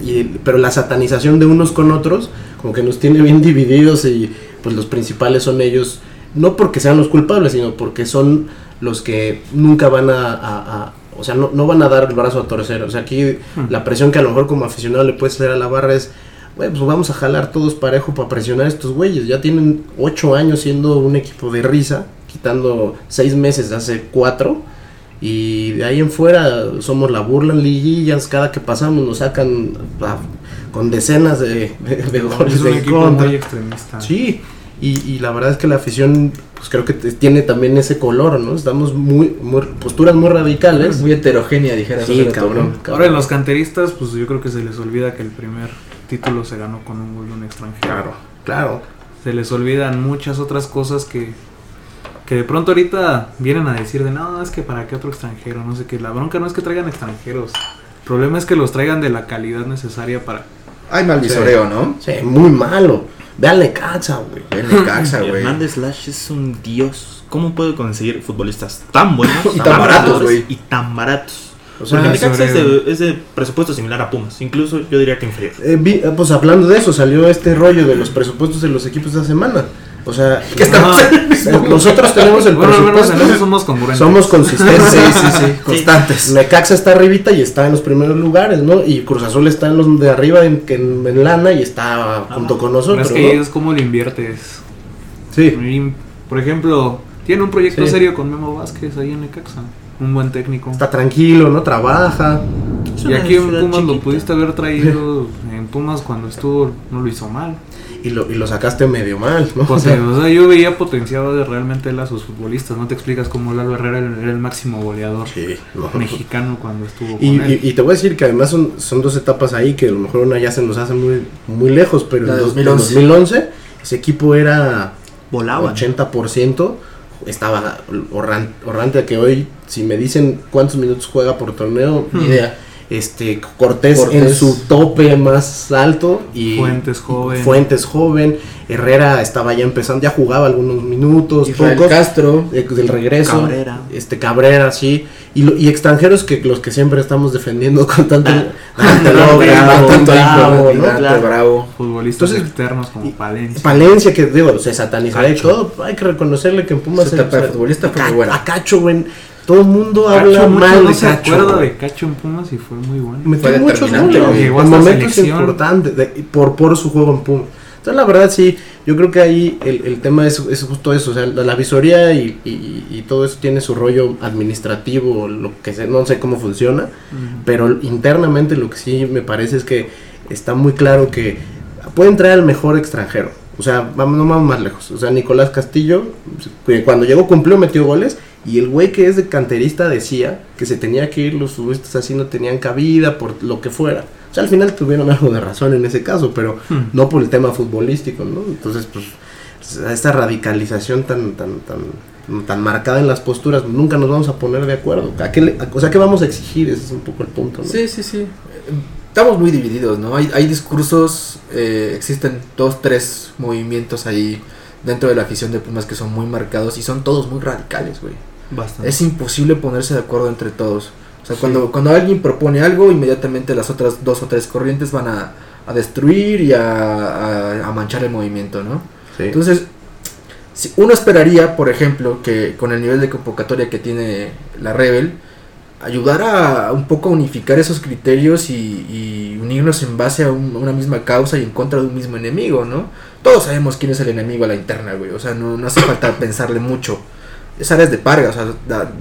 y- pero la satanización de unos con otros como que nos tiene bien divididos y pues los principales son ellos, no porque sean los culpables, sino porque son los que nunca van a, a- a- o sea, no, no van a dar el brazo a torcer. O sea, aquí la presión que a lo mejor como aficionado le puedes hacer a la barra es, güey, pues vamos a jalar todos parejo para presionar a estos güeyes. Ya tienen ocho años siendo un equipo de risa, quitando seis meses de hace cuatro. Y de ahí en fuera somos la burla en liguillas, cada que pasamos nos sacan ah, con decenas de, de- de goles Es un de equipo contra. muy extremista. Sí, y, y la verdad es que la afición, pues creo que te- tiene también ese color, ¿no? Estamos muy, muy posturas muy radicales. Muy heterogénea, dijera. Sí, cabrón. Ahora en los canteristas, pues yo creo que se les olvida que el primer título se ganó con un gol de un extranjero. Claro, claro. Se les olvidan muchas otras cosas que, que de pronto ahorita vienen a decir de no, es que para qué otro extranjero, no sé qué. La bronca no es que traigan extranjeros. El problema es que los traigan de la calidad necesaria para... Hay mal visoreo, ¿no? Sí, muy malo. Ve al Necaxa, güey. Necaxa, güey. Hernández Lash es un dios. ¿Cómo puede conseguir futbolistas tan buenos Y tan baratos, güey. Y tan baratos. O sea, Porque Necaxa es sobre- de, es de presupuesto similar a Pumas. Incluso yo diría que inferior. Eh, vi- eh, pues hablando de eso, salió este rollo de los presupuestos de los equipos de la semana. O sea, Que estamos nosotros tenemos el Bueno, al menos en presupuesto. eso somos congruentes. Somos consistentes. Sí, sí, sí. Constantes. Necaxa está arribita y está en los primeros lugares, ¿no? Y Cruz Azul está en los de arriba en, en, en lana y está junto con Pero nosotros. es que ¿no? es como lo inviertes. Sí. Por ejemplo, tiene un proyecto Sí. serio con Memo Vázquez ahí en Necaxa. Un buen técnico. Está tranquilo, ¿no? Trabaja. Y aquí en Pumas lo pudiste haber traído. En Pumas cuando estuvo no lo hizo mal. Y lo, y lo sacaste medio mal, ¿no? Pues, O sea, o sea, yo veía potenciado de realmente él a sus futbolistas. No te explicas cómo Lalo Herrera era el máximo goleador sí, no. mexicano cuando estuvo con Y, él. y- y te voy a decir que además son, son dos etapas ahí que a lo mejor una ya se nos hace muy, muy lejos, pero La en de dos- 2011. 2011 ese equipo era Volaban. 80%, estaba horran- horrante que hoy, si me dicen cuántos minutos juega por torneo, ni idea. Este Cortés, en su tope más alto y Fuentes joven. Fuentes joven, Herrera estaba ya empezando, ya jugaba algunos minutos, Israel pocos, Castro. eh, del regreso, Cabrera. este Cabrera, sí, y, lo- y extranjeros que los que siempre estamos defendiendo con tanto, tanto Bravo. Futbolistas Entonces, externos como Palencia. Palencia, que digo, se y Cacho. todo, hay que reconocerle que en Pumas se- de se- futbolista fue muy buena. A Cacho, güey, todo el mundo Cacho, habla mucho mal no de se Cacho. acuerda güey. de Cacho en Pumas y fue muy bueno. Metió Fue muchos goles. Llegó en momentos selección. importantes de- por, por su juego en Pumas. Entonces, la verdad, sí, yo creo que ahí el, el tema es, es justo eso. O sea, la, la visoría y, y- y todo eso tiene su rollo administrativo, lo que sea, no sé cómo funciona, pero internamente lo que sí me parece es que está muy claro que puede entrar el mejor extranjero. O sea, vamos, no vamos más lejos. O sea, Nicolás Castillo, que cuando llegó cumplió, metió goles. Y el güey que es de canterista decía que se tenía que ir, los futbolistas así no tenían cabida por lo que fuera. O sea, al final tuvieron algo de razón en ese caso, pero Hmm. no por el tema futbolístico, ¿no? Entonces, pues, esta radicalización tan, tan, tan, tan marcada en las posturas, nunca nos vamos a poner de acuerdo. ¿A qué le- a- o sea, ¿qué vamos a exigir? Ese es un poco el punto, ¿no? Sí, sí, sí. Estamos muy divididos, ¿no? Hay, hay discursos, eh, existen dos, tres movimientos ahí dentro de la afición de Pumas que son muy marcados y son todos muy radicales, güey. Bastante. Es imposible ponerse de acuerdo entre todos. O sea, cuando, cuando alguien propone algo, inmediatamente las otras dos o tres corrientes van a, a destruir y a, a- a manchar el movimiento, ¿no? Sí. Entonces, si uno esperaría, por ejemplo, que con el nivel de convocatoria que tiene la Rebel, ayudara a un poco a unificar esos criterios y, unirnos en base a, un- a una misma causa y en contra de un mismo enemigo, ¿no? Todos sabemos quién es el enemigo a la interna, güey. O sea, no, hace falta pensarle mucho. Es áreas de parga, o sea,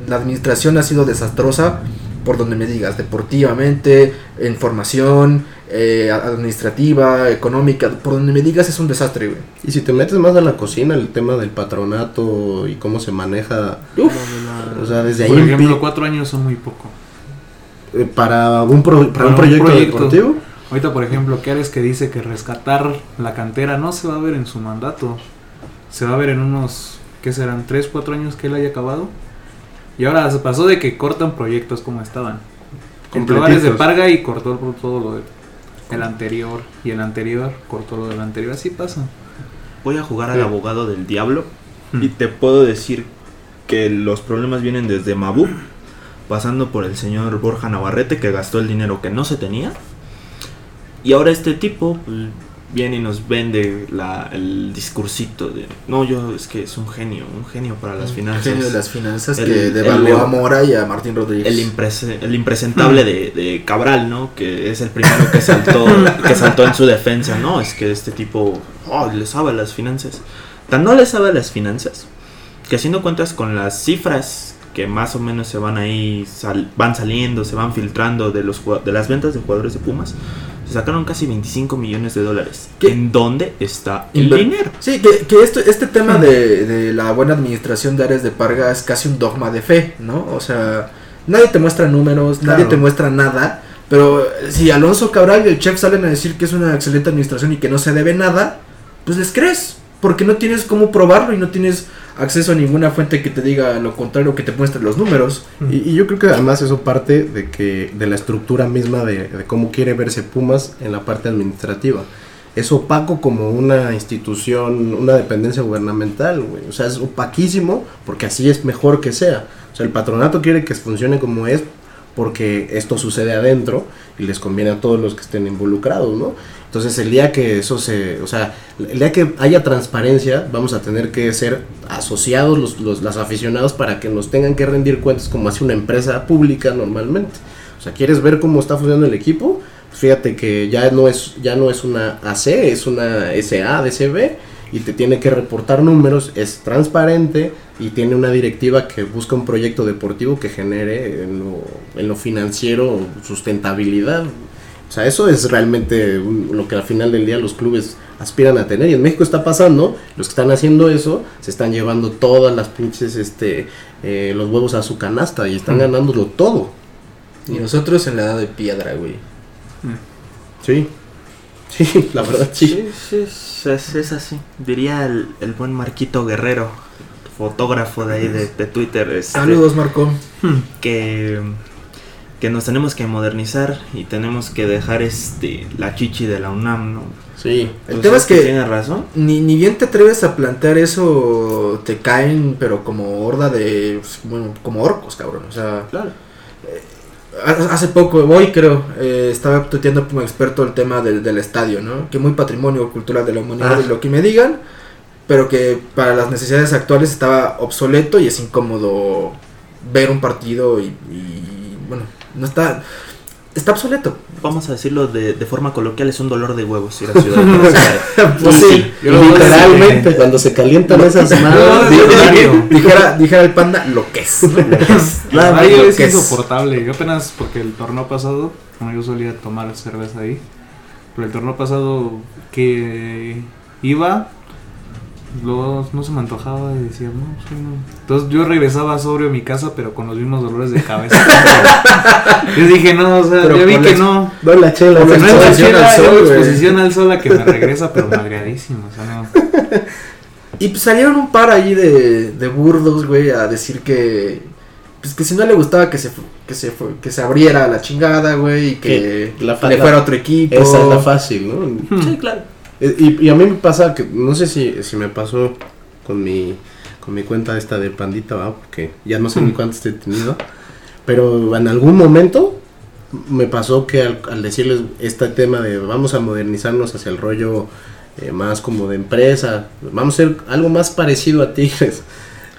la administración ha sido desastrosa por donde me digas, deportivamente, en formación, eh, administrativa, económica, por donde me digas es un desastre, güey. Y si te metes más a la cocina, el tema del patronato y cómo se maneja, o sea, desde ahí Por ejemplo, cuatro años son muy poco. eh, para un, pro- para Para un un proyecto, deportivo. Ahorita, por ejemplo, Keres que dice que rescatar la cantera no se va a ver en su mandato. Se va a ver en unos, ¿qué serán? ¿Tres, cuatro años que él haya acabado? Y ahora se pasó de que cortan proyectos como estaban. Ares de. Parga y cortó por todo lo de el anterior. Y el anterior cortó lo del anterior. Así pasa. Voy a jugar al Sí. abogado del diablo Mm. y te puedo decir que los problemas vienen desde Mabu, pasando por el señor Borja Navarrete que gastó el dinero que no se tenía. Y ahora este tipo pues, viene y nos vende la- el discursito de, no, yo es que es un genio, un genio para las finanzas. Genio de las finanzas El- que devaluó a Mora y a Martín Rodríguez. El, imprese- el impresentable de, de Cabral, ¿no? Que es el primero que saltó, que saltó en su defensa, ¿no? Es que este tipo, oh, le sabe las finanzas. Tan no le sabe las finanzas, que haciendo cuentas con las cifras que más o menos se van ahí, sal- van saliendo, se van filtrando de, los, de las ventas de jugadores de Pumas, se sacaron casi 25 millones de dólares. ¿Qué? ¿En dónde está el Inver- dinero? Sí, que, que esto, este tema de, de la buena administración de Ares de Parga es casi un dogma de fe, ¿no? O sea, nadie te muestra números, nadie te muestra nada, pero si Alonso Cabral y el chef salen a decir que es una excelente administración y que no se debe nada, pues les crees, porque no tienes cómo probarlo y no tienes acceso a ninguna fuente que te diga lo contrario, que te muestre los números. Y, y yo creo que además eso parte de que de la estructura misma de, de cómo quiere verse Pumas en la parte administrativa. Es opaco como una institución, una dependencia gubernamental, güey. O sea, es opaquísimo porque así es mejor que sea. O sea, el patronato quiere que funcione como es porque esto sucede adentro y les conviene a todos los que estén involucrados, ¿no? Entonces el día que eso se, o sea, el día que haya transparencia, vamos a tener que ser asociados los, los, las aficionados para que nos tengan que rendir cuentas como hace una empresa pública normalmente. O sea, ¿quieres ver cómo está funcionando el equipo? Fíjate que ya no es, ya no es una AC, es una SA, DCB, y te tiene que reportar números, es transparente y tiene una directiva que busca un proyecto deportivo que genere en lo, en lo financiero sustentabilidad. O sea, eso es realmente un- lo que al final del día los clubes aspiran a tener. Y en México está pasando, los que están haciendo eso, se están llevando todas las pinches, este, eh, los huevos a su canasta y están ganándolo todo. Y nosotros en la edad de piedra, güey. Sí, sí, la verdad sí. sí, sí, es, es así. Diría el, el buen Marquito Guerrero, fotógrafo de ahí de, de Twitter. este, Saludos, Marco. que, que nos tenemos que modernizar y tenemos que dejar este la chichi de la UNAM, ¿no? Sí, El ¿Tú tema es que- tiene razón. Ni, ni bien te atreves a plantear eso, te caen, pero como horda de. pues, Bueno, como orcos, cabrón. O sea, Claro. ha- hace poco, hoy creo, eh, estaba tuiteando como experto el tema del, del estadio, ¿no? Que muy patrimonio cultural de la humanidad Ah. y lo que me digan, pero que para las necesidades actuales estaba obsoleto y es incómodo ver un partido y, y, bueno, no está. Está obsoleto. Vamos a decirlo de, de forma coloquial, es un dolor de huevos ir a Ciudad. Pues sí, literalmente, cuando se calientan esas manos. Dijera, dijera el panda lo que es. lo es que es. insoportable. Yo apenas, porque el torneo pasado, como yo solía tomar cerveza ahí, pero el torneo pasado que iba, luego no se me antojaba y decía, no, sí, no. Entonces yo regresaba sobrio a mi casa, pero con los mismos dolores de cabeza. yo dije, no, o sea, Pero ya vi que no. No la chela, No no es la exposición chela, al sol, exposición al sol la que me regresa, pero malgadísimo. O sea, no. Y pues salieron un par ahí de, de burdos, güey, a decir que. Pues que si no le gustaba que se, que se, que se abriera a la chingada, güey, y que Que la fa- le fuera a otro equipo. Esa es la fácil, ¿no? Sí, claro. Eh, Y, y a mí me pasa que, no sé si, si me pasó con mi, con mi cuenta esta de Pandita, ¿va? porque ya no sé ni cuántas he tenido, pero en algún momento me pasó que al, al decirles este tema de vamos a modernizarnos hacia el rollo eh, más como de empresa, vamos a ser algo más parecido a Tigres.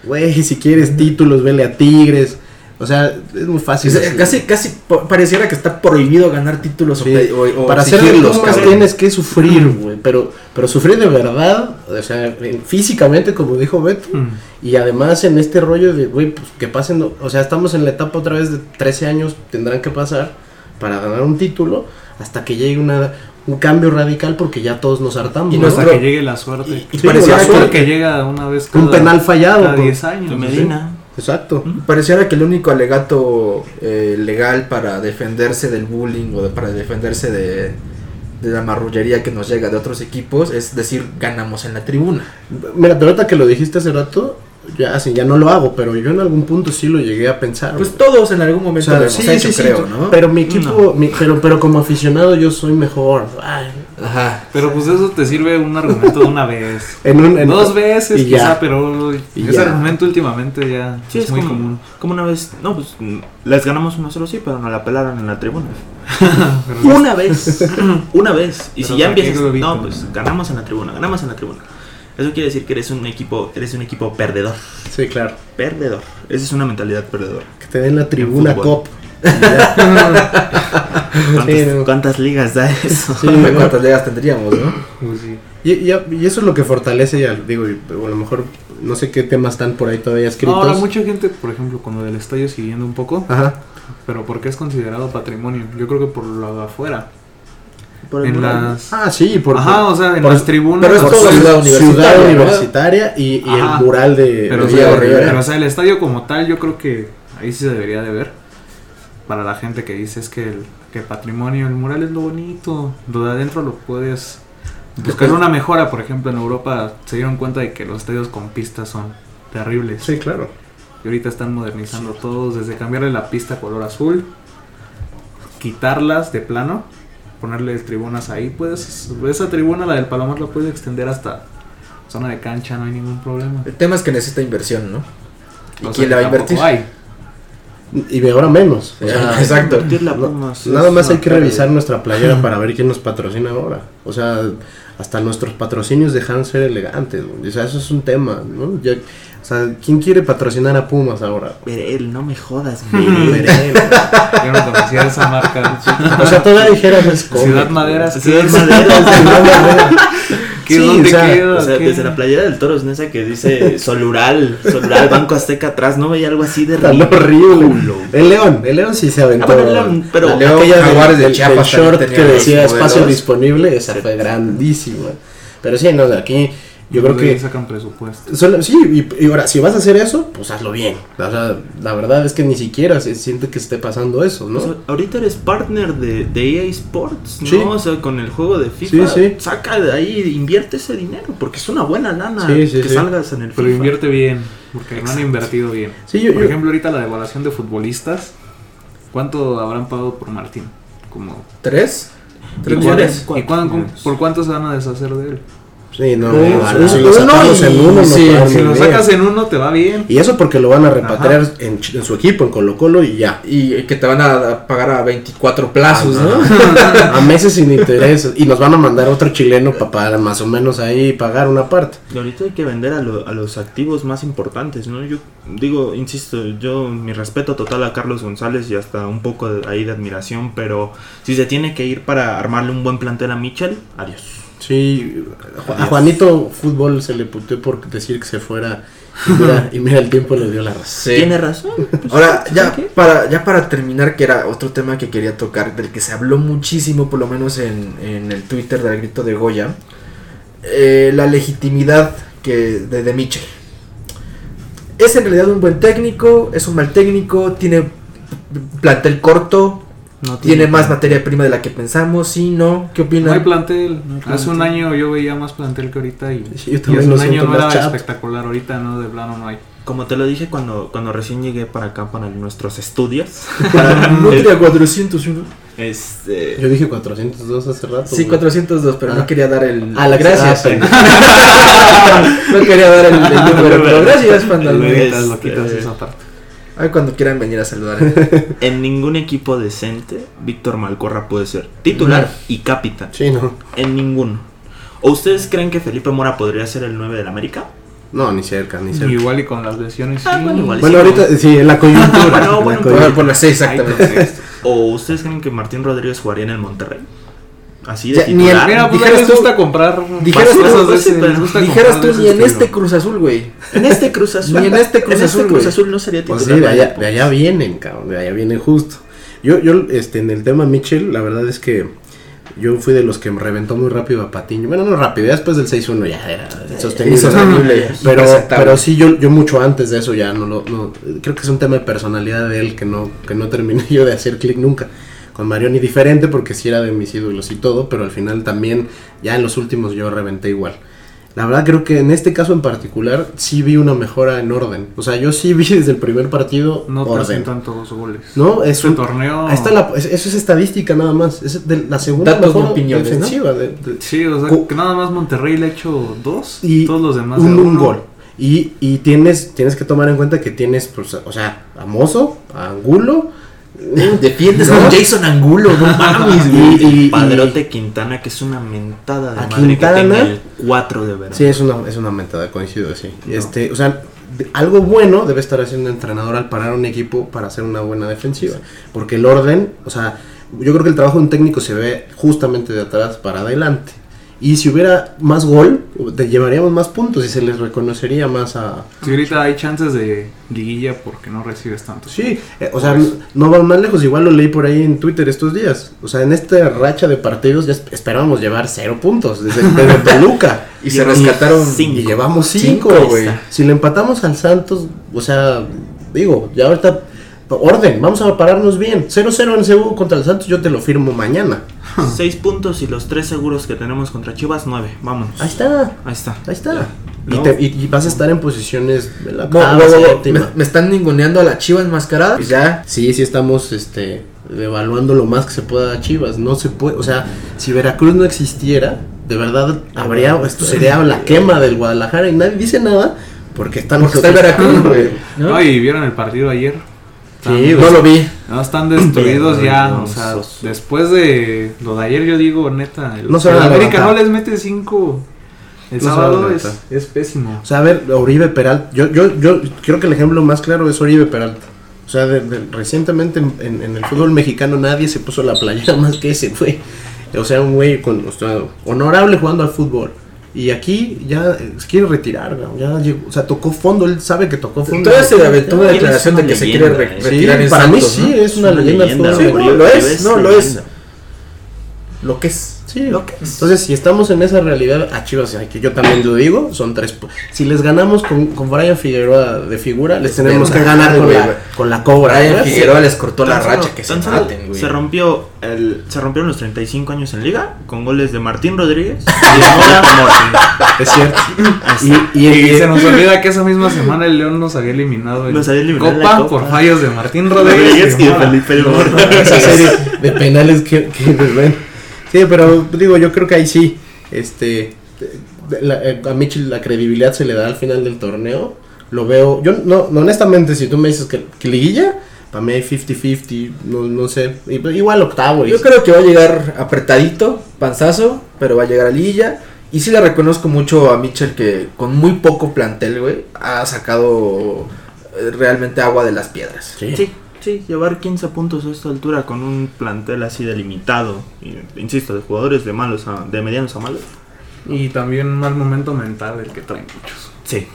Güey, si quieres títulos, vele a Tigres. O sea, es muy fácil. Sea, casi, casi po- pareciera que está prohibido ganar títulos Sí, o, o para cabrón. tienes que sufrir, güey, pero, pero sufrir de verdad, o sea, en- físicamente, como dijo Beto, Mm. y además en este rollo de, güey, pues que pasen, o sea, estamos en la etapa otra vez de 13 años, tendrán que pasar para ganar un título, hasta que llegue una, un cambio radical, porque ya todos nos hartamos, Y ¿no? Hasta que llegue la suerte. Y, y Sí, pareciera, la que, suerte. que llega una vez Un cada- penal fallado, cada por- 10 años. De ¿sí? Medina. Exacto. pareciera que el único alegato eh, legal para defenderse del bullying o de- para defenderse de, de la marrullería que nos llega de otros equipos es decir, ganamos en la tribuna. Mira, pero ahorita que lo dijiste hace rato, ya así ya no lo hago, pero yo en algún punto sí lo llegué a pensar. Pues güey. todos en algún O momento sea, lo hemos sí, hecho, sí, sí, creo, ¿no? Pero mi equipo, mi- pero, pero como aficionado yo soy mejor. Ay, Ajá. Pero pues eso te sirve un argumento de una vez. en un, en- Dos veces y quizá, ya. pero Y ese ya. argumento últimamente ya Sí, es, es muy como, común. como una vez, no, pues les ganamos 1-0, sí, pero nos la pelaron en la tribuna. Una vez, una vez. Y Pero si ya ¿para qué empiezas, no, pues ganamos en la tribuna, ganamos en la tribuna. Eso quiere decir que eres un equipo, eres un equipo perdedor, Sí, claro. perdedor. Esa es una mentalidad perdedora. Que te den la tribuna cop. ¿Cuántas, Sí, no. cuántas ligas da eso? Sí, ¿Cuántas ligas tendríamos, no? Pues sí. Y, y- y eso es lo que fortalece, ya digo, y, a lo mejor no sé qué temas están por ahí todavía escritos. Ahora mucha gente, por ejemplo, con lo del estadio siguiendo un poco, Ajá. pero ¿por qué es considerado patrimonio? Yo creo que por lo de afuera. Por En las... Ah, sí, por, Ajá, o sea, en por- las tribunas. pero es por todo Ciudad ciudad Universitaria, y, el mural de, Pero, de o sea, Diego Rivera. pero, o sea, el estadio como tal, yo creo que ahí sí se debería de ver. Para la gente que dice es que el, que patrimonio, el mural es lo bonito. Lo de adentro lo puedes buscar una mejora. Por ejemplo, en Europa se dieron cuenta de que los estadios con pistas son terribles. Sí, claro. Y ahorita están modernizando todos, desde cambiarle la pista a color azul, quitarlas de plano, ponerle tribunas ahí, puedes, esa tribuna, la del Palomar, la puedes extender hasta zona de cancha, no hay ningún problema. El tema es que necesita inversión, ¿no? ¿Y O quién la va a invertir? hay. Y ahora menos. O sea, exacto. Invertirle a no- Pumas nada más hay que revisar nuestra playera para ver quién nos patrocina ahora. O sea, hasta nuestros patrocinios dejaron ser elegantes. O sea, eso es un tema, ¿no? Ya- o sea, ¿quién quiere patrocinar a Pumas ahora? Verel, no me jodas, Verel. Yo no conocía esa marca. O sea, todavía dijeras es. Ciudad Maderas, ¿qué Ciudad es? Maderas, Ciudad Madera. ¿Qué, Sí, ¿Dónde o sea, queda? O sea, ¿Qué? desde la playera del Toro es esa que dice Solural, Solural, Banco Azteca atrás, no veía algo así de Tan horrible. El León, el León sí se aventó. Ah, bueno, el León, pero- el León, aquella de del- Chiapas short que decía espacio disponible, esa fue grandísima. Pero sí, no, de aquí yo creo De ahí que sacan presupuesto. Solo- sí, y, y ahora, si vas a hacer eso, pues hazlo bien. O sea, la verdad es que ni siquiera se siente que esté pasando eso, ¿no? O sea, ahorita eres partner de, de EA Sports, ¿no? Sí. O sea, con el juego de FIFA. Sí, sí. Saca de ahí, invierte ese dinero, porque es una buena lana Sí, sí, que sí. salgas en el Pero FIFA. invierte bien, porque no han invertido bien. Sí, yo- Por yo- ejemplo, ahorita la devaluación de futbolistas, ¿cuánto habrán pagado por Martín? Como ¿Tres? ¿Y ¿Tres millones? es? ¿Y cuán- por cuánto se van a deshacer de él? Sí, no, No, si lo sacamos en uno, sí, Si lo sacas en uno, te va bien. Y eso porque lo van a repatriar en, en su equipo, en Colo Colo y ya. Y que te van a pagar a 24 plazos, ¿no? a meses sin interés. Y nos van a mandar otro chileno para, para más o menos ahí pagar una parte. Y ahorita hay que vender a, lo- a los activos más importantes, ¿no? Yo digo, insisto, yo mi respeto total a Carlos González y hasta un poco de- ahí de admiración, pero si se tiene que ir para armarle un buen plantel a Mitchell, adiós. Sí, a. Juanito Fútbol se le puteó por decir que se fuera. Y mira, y mira, el tiempo le dio la razón. Sí. Tiene razón. pues, Ahora, ya para, ya para terminar, que era otro tema que quería tocar, del que se habló muchísimo, por lo menos en, en el Twitter del grito de Goya, eh, la legitimidad que de, de Mitchell. ¿Es en realidad un buen técnico? ¿Es un mal técnico? ¿Tiene plantel corto? No ¿Tiene más materia prima de la que pensamos? ¿Sí? ¿No? ¿Qué No opinan? hay plantel. No hay Hace un plantel. año yo veía más plantel que ahorita y, Sí, yo y hace un año no era chato. espectacular. Ahorita no, de plano no hay. Como te lo dije cuando, cuando recién llegué para acá, para nuestros estudios. No tenía 401. este, Yo dije 402 hace rato. Sí, güey. 402, pero Ah. no quería dar el... Ah, la gracias. Ah, no quería dar el, el número, pero gracias, Pandal. Este- quitas esa parte. Ay, cuando quieran venir a saludar. en ningún equipo decente, Víctor Malcorra puede ser titular y capitán. Sí, no. En ninguno. ¿O ustedes creen que Felipe Mora podría ser el 9 del América? No, ni cerca, ni cerca. Igual y con las lesiones. Ah, sí. bueno, igual. Bueno, Sí, ahorita, sí, en la coyuntura. Bueno, en la coyuntura. Por, por las seis, Hay exactamente. ¿O ustedes creen que Martín Rodríguez jugaría en el Monterrey? Así de Ya, ni el- titular. Mira, pues Dijeras les tú- gusta comprar. dijeras tú- ese- les gusta Dijeras comprar tú ni en este Cruz Azul, güey. En este Cruz Azul. Ni en este Cruz en Azul, Cruz güey. Azul no sería titular. Pues sí, de allá, de allá vienen, cabrón, de allá vienen justo. Yo, yo, este, en el tema Mitchell, la verdad es que yo fui de los que me reventó muy rápido a Patiño. Bueno, no rápido, ya después del 6-1 ya era sostenible. Insostenible, Pero, pero sí, yo, yo mucho antes de eso ya no lo, no, creo que es un tema de personalidad de él que no, que no terminé yo de hacer clic nunca. Con Marioni diferente porque sí era de mis ídolos y todo, pero al final también, ya en los últimos yo reventé igual. la verdad creo que en este caso en particular sí vi una mejora en orden. O sea, yo sí vi desde el primer partido No orden. hacen tantos goles. No, es un- torneo. Ahí está la, es- eso es estadística nada más. Es de la segunda Datos, no mejor opiniones, defensiva. de- de- Sí, o sea, que nada más Monterrey le ha hecho dos. y todos los demás. un, de un gol. Y, y tienes, tienes que tomar en cuenta que tienes, pues, o sea, a Mozo, a Angulo. Defiendes No. Jason Angulo, no mames, Y, güey. y- y- Padrote Quintana, que es una mentada de A madre Quintana. que tenga el 4 de verano. Sí, es una, es una mentada, coincido, sí. Este, o sea, de- algo bueno debe estar haciendo un entrenador al parar un equipo para hacer una buena defensiva. Porque el orden, o sea, yo creo que el trabajo de un técnico se ve justamente de atrás para adelante. Y si hubiera más gol, te llevaríamos más puntos y se les reconocería más a... Sí, ahorita hay chances de liguilla porque no recibes tanto. Sí, eh, o sea, no- no van más lejos, igual lo leí por ahí en Twitter estos días. O sea, en esta racha de partidos ya esp- esperábamos llevar cero puntos desde, desde Toluca. Y se rescataron cinco. Y llevamos Cinco, güey. Si le empatamos al Santos, o sea, digo, ya ahorita, orden, vamos a pararnos bien. 0-0 en CU contra el Santos, yo te lo firmo mañana. 6 puntos y los 3 seguros que tenemos contra Chivas, 9. Vámonos. Ahí está, Ahí está. ahí está. Ya. Y, No. te- y- y vas a estar en posiciones de la No, me, me están ninguneando a la chiva enmascarada. Pues ya. Sí, sí estamos este, evaluando lo más que se pueda a Chivas. No se puede, o sea, si Veracruz no existiera, de verdad habría, esto sería la quema del Guadalajara y nadie dice nada porque están Porque está Veracruz, güey. ¿no? No, y vieron el partido ayer. Sí, no lo vi. No, están destruidos Bien, ya. no, O sea, sos- después de lo de ayer, yo digo, neta. El, No se el América no les mete 5 el No sábado. Es, es pésimo. O sea, a ver, Oribe Peralta, yo, yo, yo creo que el ejemplo más claro es Oribe Peralta. O sea, de- de- recientemente en, en- en el fútbol mexicano nadie se puso la playera más que ese güey. O sea, un güey con, o sea, honorable jugando al fútbol. Y aquí ya eh, se quiere retirar, ya llegó, o sea, tocó fondo, él sabe que tocó fondo. Todavía se aventó una declaración de que Eres se una quiere re- leyenda, ¿eh? retirar Sí, en para mí Santos, sí, ¿no? es una leyenda del fútbol. Sí, no, lo es, no, lo es. leyenda. Lo que es. Sí, entonces si estamos en esa realidad, a Chivas, que yo también lo digo, son tres. Si les ganamos con, con Brian Figueroa de figura, les tenemos que ganar con la, con la cobra. Brian ¿verdad? Figueroa les cortó la racha que se maten, güey. Se rompió el, se rompieron los 35 años en liga con goles de Martín Rodríguez y de Mora. Es cierto. Y, y, Y y- se nos olvida que esa misma semana el León nos había eliminado en Nos había eliminado en Copa, la Copa. por fallos de Martín Rodríguez Rodríguez y de Mora. Felipe el Morro. esa serie de penales que, que pues, bueno. Sí, pero digo, yo creo que ahí sí, este, la- eh, a Mitchell la credibilidad se le da al final del torneo. Lo veo, yo no, no, honestamente, si tú me dices que, que liguilla, para mí hay 50-50, no, no sé, y- pues, igual octavo. Yo creo que va a llegar apretadito, panzazo, pero va a llegar a Lilla. Y sí le reconozco mucho a Mitchell que con muy poco plantel, güey, ha sacado eh, realmente agua de las piedras. Sí. Sí, sí, llevar 15 puntos a esta altura con un plantel así delimitado, insisto, de jugadores de malos a, de medianos a malos. Y también un mal momento mental el que traen muchos. Sí.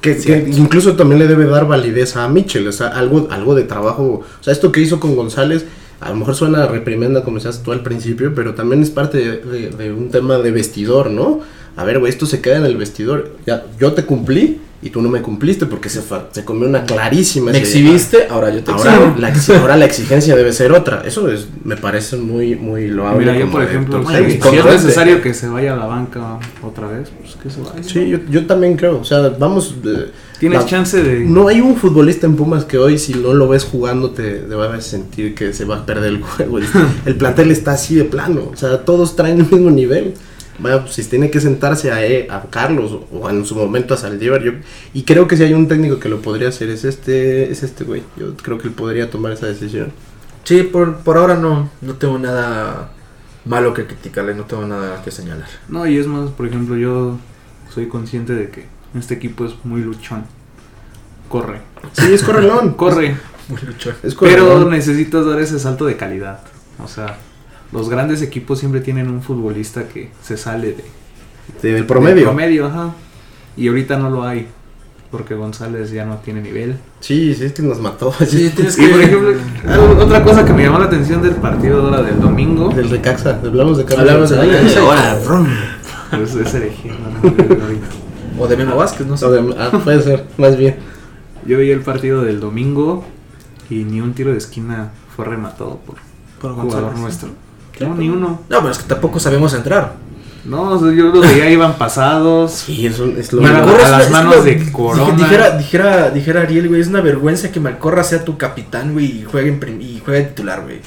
Que, que incluso también le debe dar validez a Mitchell, o sea, algo, algo de trabajo. O sea, esto que hizo con González, a lo mejor suena reprimenda como decías tú al principio, pero también es parte de, de- de un tema de vestidor, ¿no? A ver, güey, esto se queda en el vestidor. Ya, yo te cumplí y tú no me cumpliste porque se, fa- se comió una clarísima. Me exhibiste, ahora yo te Ahora la, ex- ahora la exigencia debe ser otra. Eso es, me parece muy, muy loable. Mira, yo por ejemplo, si, es necesario que se vaya a la banca otra vez, pues que se vaya. Sí, yo, yo también creo. O sea, vamos. eh, Tienes la- chance de... No hay un futbolista en Pumas que hoy, si no lo ves jugando, te, te va a sentir que se va a perder el juego. El, el plantel está así de plano. O sea, todos traen el mismo nivel. Vaya, pues, si tiene que sentarse a, E- a Carlos o, o en su momento a Saldívar, yo y creo que si hay un técnico que lo podría hacer es este es este güey. Yo creo que él podría tomar esa decisión. Sí, por, por ahora no, no tengo nada malo que criticarle, no tengo nada que señalar. No, y es más, por ejemplo, yo soy consciente de que este equipo es muy luchón. Corre, Sí, es correlón. corre, Muy luchón. Es pero necesitas dar ese salto de calidad. O sea, los grandes equipos siempre tienen un futbolista que se sale de, del promedio. del promedio, ajá. Y ahorita no lo hay, porque González ya no tiene nivel. Sí, sí, es que nos mató. Sí, tienes Y que... por ejemplo, algo- otra cosa que me llamó la atención del partido ahora del domingo, Del de Caxa. Hablamos de Caxa. Hablamos de Caxa. Ahora, pues es herejía, no, no. O de Memo Vázquez, no sé. De- ah, puede ser, más bien. Yo vi el partido del domingo y ni un tiro de esquina fue rematado por Por jugador nuestro. No, ni uno. No, pero es que tampoco sabemos entrar. No, yo los veía iban pasados. Sí, eso es lo mismo. a las manos lo- de Corona. Dijera, dijera, dijera Ariel, güey, es una vergüenza que Malcorra sea tu capitán, güey, y juegue, en y juegue titular, güey.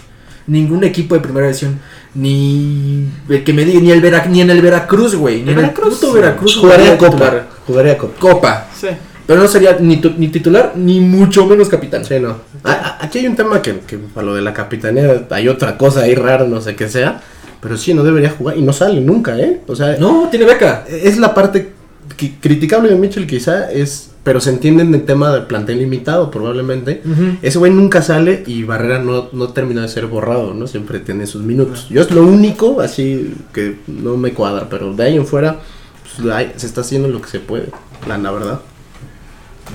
Ningún equipo de primera división, ni el que me diga, ni el Vera, ni en el Veracruz, güey, ni en el Veracruz? puto Veracruz Jugaría Copa. Jugaría Copa. Copa. Sí. Pero no sería ni, tu- ni titular, ni mucho menos capitán. Sí, no. A- aquí hay un tema que, que para lo de la capitanía hay otra cosa ahí rara, no sé qué sea. Pero sí, no debería jugar y no sale nunca, ¿eh? O sea, No, tiene beca. es la parte que- criticable de Mitchell quizá es, pero se entiende en el tema del plantel limitado probablemente. Ese güey nunca sale y Barrera no, no termina de ser borrado, ¿no? Siempre tiene sus minutos. Yo es lo único así que no me cuadra, pero de ahí en fuera pues, se está haciendo lo que se puede, la, la verdad.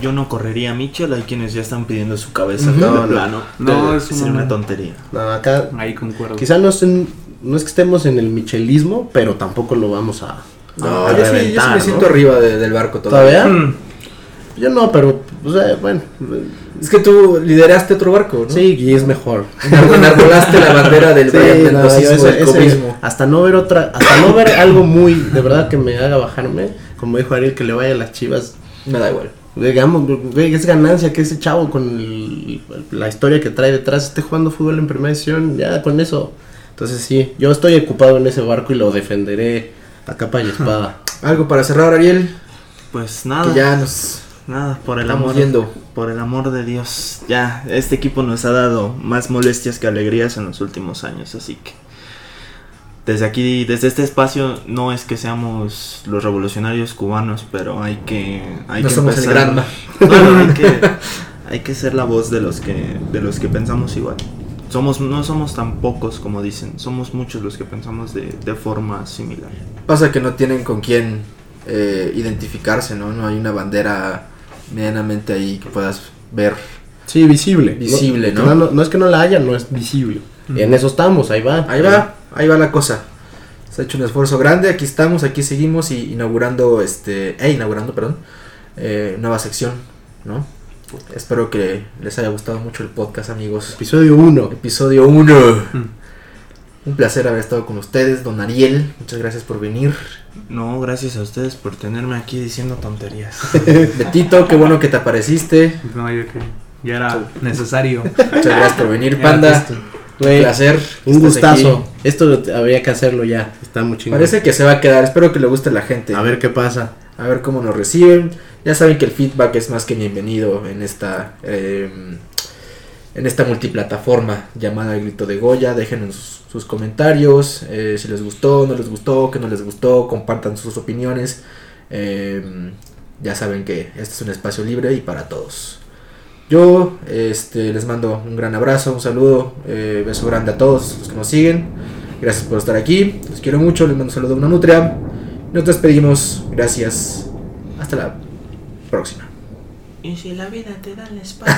Yo no correría a Mitchell, hay quienes ya están pidiendo su cabeza No, no. plano. No, es sería una- una tontería. No, acá Ahí concuerdo. quizá no, estén- no es que estemos en el michelismo, pero tampoco lo vamos a... No, a yo sí, yo sí reventar, me ¿no? siento arriba de- del barco todavía. ¿Todavía? Mm. Yo no, pero, o sea, bueno, Es que tú lideraste otro barco, ¿no? sí, y es mejor. Enarbolaste la bandera del Sí, Brian no, ese- del ese- cobismo. hasta no ver otra, hasta no ver algo muy, de verdad que me haga bajarme, como dijo Ariel, que le vaya a las chivas, Me da igual. Digamos, güey, es ganancia que ese chavo con el- la historia que trae detrás esté jugando fútbol en primera edición, ya con eso. Entonces sí, yo estoy ocupado en ese barco y lo defenderé a capa y espada. Algo para cerrar, Ariel, Pues que nada, ya nos nada, por el estamos amor. viendo. Por el amor de Dios, ya, este equipo nos ha dado más molestias que alegrías en los últimos años, así que desde aquí, desde este espacio, no es que seamos los revolucionarios cubanos, pero hay que, hay No que somos el empezar- Granma. No, no, hay que, hay que ser la voz de los que, de los que pensamos igual. Somos, no somos tan pocos como dicen, somos muchos los que pensamos de, de forma similar. Pasa que no tienen con quién eh, identificarse, ¿no? No hay una bandera medianamente ahí que puedas ver. Sí, visible. Visible, no, ¿no? no, no es que no la haya, no es visible. En eso estamos, ahí va. Ahí va, ahí va la cosa. Se ha hecho un esfuerzo grande, aquí estamos, aquí seguimos y inaugurando, este, eh, inaugurando, perdón, eh, nueva sección, ¿no? Espero que les haya gustado mucho el podcast, amigos. Episodio 1. Episodio 1. Un placer haber estado con ustedes, don Ariel. Muchas gracias por venir. No, gracias a ustedes por tenerme aquí diciendo tonterías. Betito, qué bueno que te apareciste. No, yo que ya era necesario. Muchas gracias por venir, Ya, Panda. Listo. Un placer. Gustazo. aquí. Esto habría que hacerlo ya. Está muy chingón. Parece que se va a quedar. Espero que le guste a la gente. A ver qué pasa. a ver cómo nos reciben. Ya saben que el feedback es más que bienvenido en esta eh, en esta multiplataforma llamada El Grito de Goya. Déjenos sus, sus comentarios, eh, si les gustó, no les gustó, qué no les gustó, compartan sus opiniones. Eh, ya saben que este es un espacio libre y para todos. Yo este, les mando un gran abrazo, un saludo, eh, beso grande a todos los que nos siguen. Gracias por estar aquí, los quiero mucho, les mando un saludo a una nutria. Nos despedimos, gracias. Hasta la próxima. Y si la vida te da la espalda.